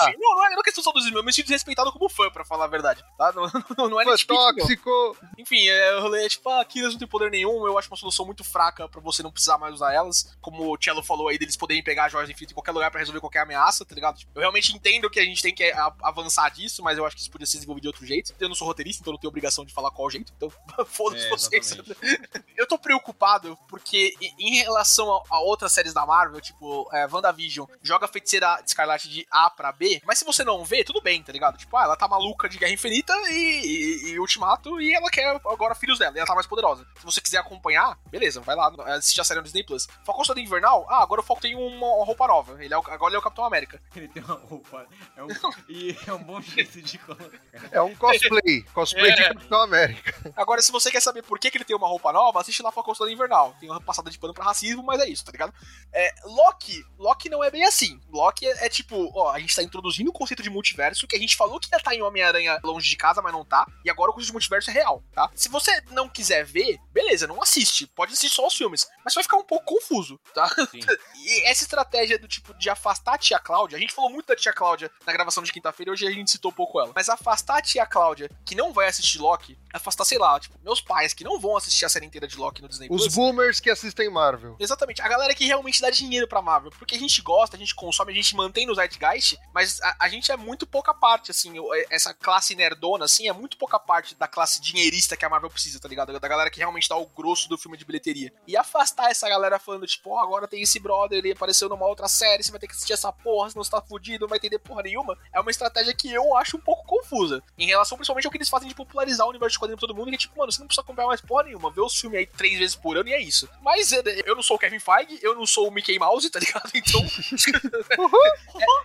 Enfim, não, não é, não é questão só dos eu me sinto desrespeitado como fã, pra falar a verdade. Tá? Não, não, não é nitpick, não. tóxico! Enfim, é, o rolê é tipo, ah, Kiras não tem poder nenhum, eu acho uma solução muito fraca pra você não precisar mais usar elas. Como o Cello falou aí, deles poderem pegar as joias do infinito em qualquer lugar pra resolver qualquer ameaça, tá ligado? Tipo, eu realmente entendo que a gente tem que a- avançar disso, mas eu acho que isso podia ser desenvolvido de outro jeito. Eu não sou roteirista, então eu não tenho obrigação de falar qual jeito, então foda-se É, vocês. Eu tô preocupado porque, em- relação a, a outras séries da Marvel, tipo, é, WandaVision, joga a feiticeira Escarlate de A pra B, mas se você não vê, tudo bem, tá ligado? Tipo, ah, ela tá maluca de Guerra Infinita e, e- e Ultimato e ela quer agora filhos dela, e ela tá mais poderosa. Se você quiser acompanhar, beleza, vai lá, assiste a série no Disney Plus. Falcão Soldado Invernal, ah, agora o Falcão tem uma, uma roupa nova, ele é o- agora ele é o Capitão América. Ele tem uma roupa, é um, e é um bom jeito de colocar. É um cosplay. Cosplay de É. Capitão América. Agora, se você quer saber por que, que ele tem uma roupa nova, assiste lá Falcão Soldado Invernal. Tem uma passada de pano pra racismo, mas é isso, tá ligado? É, Loki, Loki não é bem assim. Loki é, é tipo, ó, a gente tá introduzindo o conceito de multiverso, que a gente falou que ia estar em Homem-Aranha longe de casa, mas não tá. E agora o conceito de multiverso é real, tá? Se você não quiser ver, beleza, não assiste. Pode assistir só os filmes. Mas vai ficar um pouco confuso, tá? Sim. E essa estratégia do tipo de afastar a tia Cláudia, a gente falou muito da tia Cláudia na gravação de quinta-feira, hoje a gente citou pouco ela. Mas afastar a tia Cláudia, que não vai assistir Loki, afastar, sei lá, tipo, meus pais que não vão assistir a série inteira de Loki no Disney Os Plus. boomers que assistem Marvel. Exatamente, a galera que realmente dá dinheiro pra Marvel, porque a gente gosta, a gente consome, a gente mantém no Zeitgeist, mas a, a gente é muito pouca parte, assim, o- essa classe nerdona, assim, é muito pouca parte da classe dinheirista que a Marvel precisa, tá ligado? Da galera que realmente dá o grosso do filme de bilheteria. E afastar essa galera falando, tipo, ó, agora tem esse brother, ele apareceu numa outra série, você vai ter que assistir essa porra, senão você tá fudido, não vai entender porra nenhuma, é uma estratégia que eu acho um pouco confusa. Em relação principalmente ao que eles fazem de popularizar o universo de quadrinhos pra todo mundo, que é tipo, mano, você não precisa comprar mais porra nenhuma, vê os filmes aí três vezes por ano e é isso. Mas é, eu não sou o Kevin Feige, eu não sou o Mickey Mouse, tá ligado? Então.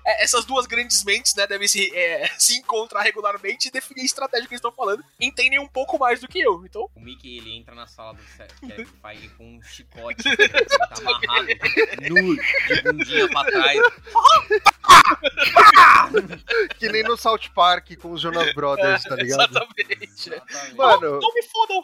é, é, essas duas grandes mentes, né, devem se, é, se encontrar regularmente e definir a estratégia que eles estão falando. Entendem um pouco mais do que eu. Então, O Mickey, ele entra na sala do Kevin Feige com um chicote, ele tá amarrado, nu, de bundinha pra trás. Que nem no South Park com os Jonas Brothers, tá ligado? exatamente. Exatamente. Mano, Não, não me fodam.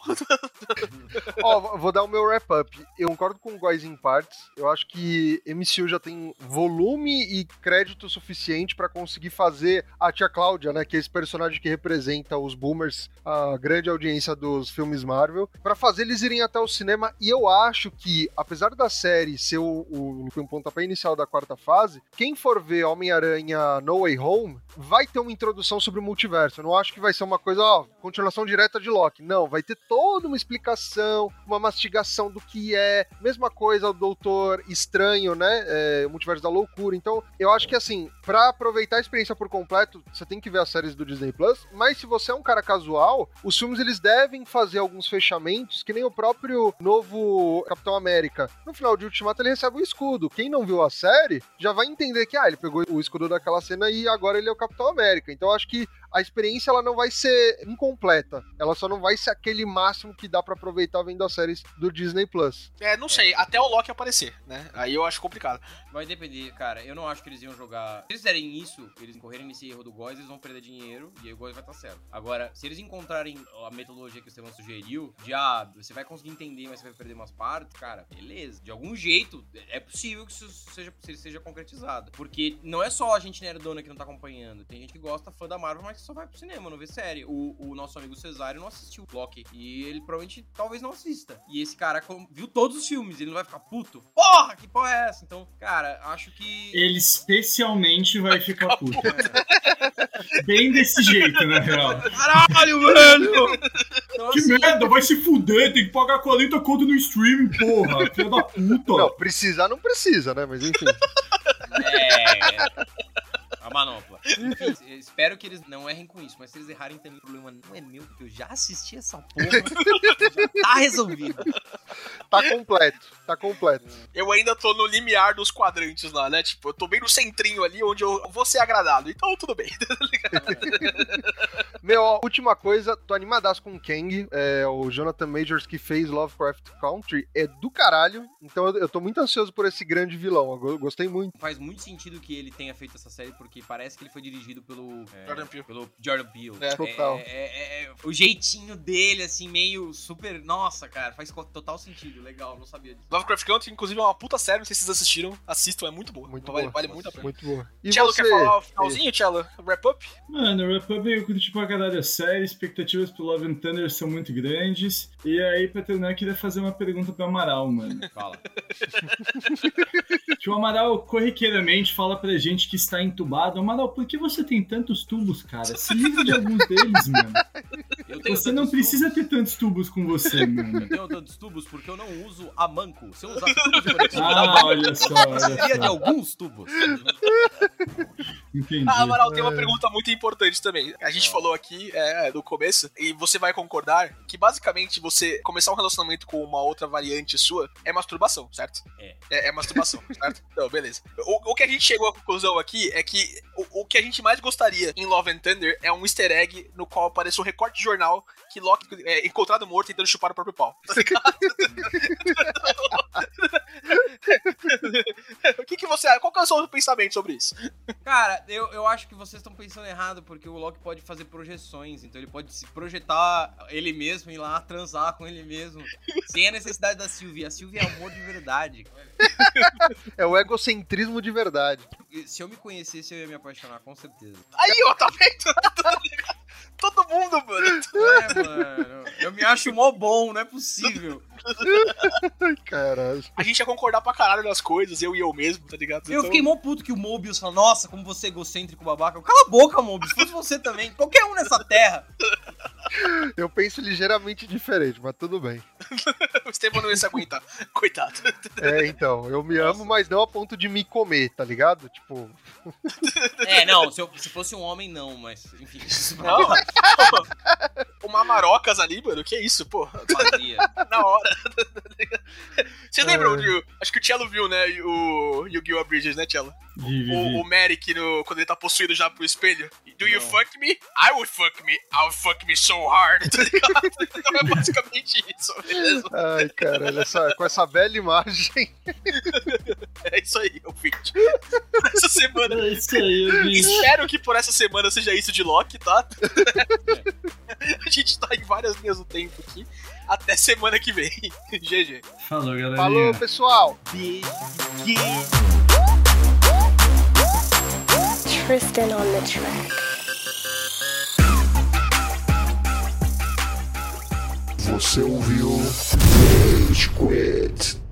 Ó, vou dar o meu wrap-up. Eu concordo com o Guys em partes. Eu acho que MCU já tem volume e crédito suficiente pra conseguir fazer a tia Cláudia, né, que é esse personagem que representa os boomers, a grande audiência dos filmes Marvel, pra fazer eles irem até o cinema. E eu acho que, apesar da série ser o, o, o pontapé inicial da quarta fase, quem for ver Homem-Aranha No Way Home vai ter uma introdução sobre o multiverso. Eu não acho que vai ser uma coisa, ó, continuação direta de Loki. Não, vai ter toda uma explicação, uma mastigação do que é. Mesma coisa o Doutor Estranho, né? É, o multiverso da loucura. Então, eu acho que assim, pra aproveitar a experiência por completo, você tem que ver as séries do Disney Plus. Mas se você é um cara casual, os filmes eles devem fazer alguns fechamentos, que nem o próprio novo Capitão América. No final de Ultimato ele recebe o escudo. Quem não viu a série já vai entender que, ah, ele pegou o escudo daquela cena e agora ele é o Capitão América. Então eu acho que a experiência ela não vai ser incompleta. Ela só não vai ser aquele máximo que dá para aproveitar vendo as séries do Disney Plus. É, não sei, até o Loki aparecer, né? Aí eu acho complicado. Vai depender, cara. Eu não acho que eles iam jogar. Se eles fizerem isso, eles correrem nesse erro do Góis, eles vão perder dinheiro e aí o Góis vai estar certo. Agora, se eles encontrarem a metodologia que o Estevão sugeriu, de ah, você vai conseguir entender, mas você vai perder umas partes, cara, beleza. De algum jeito, é possível que isso seja, seja concretizado. Porque não é só a gente nerdona que não tá acompanhando. Tem gente que gosta, fã da Marvel, mas só vai pro cinema, não vê série. O, o nosso amigo Cesário não assistiu Loki. E ele provavelmente talvez não assista. E esse cara viu todos os filmes, ele não vai ficar puto. Porra, que porra é essa? Então, cara, acho que. Ele especialmente vai ficar puto. Bem desse jeito, na real. Caralho, mano! Então, que merda, vai se fuder, tem que pagar 40 conto no streaming, porra. Filha da puta. Não, precisar não precisa, né? Mas enfim. É. A manopla. Enfim, espero que eles não errem com isso, mas se eles errarem também, o problema não é meu, porque eu já assisti essa porra. já tá resolvido. Tá completo, tá completo. Eu ainda tô no limiar dos quadrantes lá, né? Tipo, eu tô bem no centrinho ali, onde eu vou ser agradado. Então, tudo bem. Meu, ó, última coisa, tô animadaço com o Kang, é, o Jonathan Majors que fez Lovecraft Country, é do caralho, então eu, eu tô muito ansioso por esse grande vilão, eu gostei muito. Faz muito sentido que ele tenha feito essa série, porque parece que ele foi dirigido pelo... É, Jordan Peele. Pelo Jordan Peele. É, total. É, é, é, o jeitinho dele, assim, meio super... Nossa, cara, faz total sentido, legal, não sabia disso. Lovecraft Country, inclusive, é uma puta série, não sei se vocês assistiram, assistam, é muito boa. Muito vale, boa. vale muito a pena. Muito boa. E Cello, você? quer falar o finalzinho, Cello? Wrap up? Mano, o Wrap Up eu curti pra caralho a série, expectativas pro Love and Thunder são muito grandes. E aí, pra terminar, eu queria fazer uma pergunta pro Amaral, mano. Fala. Que o Amaral corriqueiramente fala pra gente que está entubado. Amaral, por que você tem tantos tubos, cara? Se livre de alguns deles, mano. Eu tenho Você não precisa ter tantos tubos com você, mano. Eu tenho tantos tubos porque eu não uso a manco. Se eu usasse tubos, eu poderia Ah, olha só, olha Seria de só. alguns tubos. Entendi. Ah, Amaral, tem uma pergunta muito importante também. A gente falou aqui é, no começo, e você vai concordar que basicamente você começar um relacionamento com uma outra variante sua é masturbação, certo? É. É, é masturbação, certo? Então, beleza. O, o que a gente chegou à conclusão aqui é que o, o que a gente mais gostaria em Love and Thunder é um easter egg no qual aparece um recorte de jornal que Loki é encontrado morto tentando chupar o próprio pau. Tá ligado? o que, que você. Qual que é o seu pensamento sobre isso? Cara, eu, eu acho que vocês estão pensando errado, porque o Loki pode fazer projeções, então ele pode se projetar ele mesmo e ir lá transar com ele mesmo, sem a necessidade da Sylvie. A Sylvie é amor de verdade. É o egocentrismo de verdade. E Se eu me conhecesse, eu ia me apaixonar, com certeza. Aí, ó, tá vendo? Todo mundo, mano. É, mano. Eu me acho mó bom, não é possível. Caralho. A gente ia concordar pra caralho nas coisas, eu e eu mesmo, tá ligado? Eu fiquei mó puto que o Mobius falou, nossa, como você é egocêntrico, babaca. Cala a boca, Mobius, fosse você também. Qualquer um nessa terra. Eu penso ligeiramente diferente, mas tudo bem. o Estevam não ia se aguentar. Coitado. É, então, eu me amo, mas não a ponto de me comer, tá ligado? Tipo, É, não, se, eu- se fosse um homem, não, mas, enfim. Isso Não. o Mamarocas ali, mano, que isso, pô. fazia. Na hora. Vocês lembram É. de. Acho que o Cello viu, né? O Yu-Gi-Oh! Bridges, né, Cello? Vi, vi, O, vi. o Merrick, no, quando ele tá possuído já pro espelho. Do you Não. fuck me? I will fuck me. I will fuck me so hard. Tá ligado? Então é basicamente isso, beleza? ai, caralho, essa, com essa bela imagem. É isso aí, o vídeo. Essa semana. É isso aí, eu vi. Espero que por essa semana seja isso de Loki, tá? A gente tá em várias linhas do tempo aqui. Até semana que vem. GG. Falou, galerinha. Falou, pessoal! Tristan on the track. Você ouviu Rage Quit.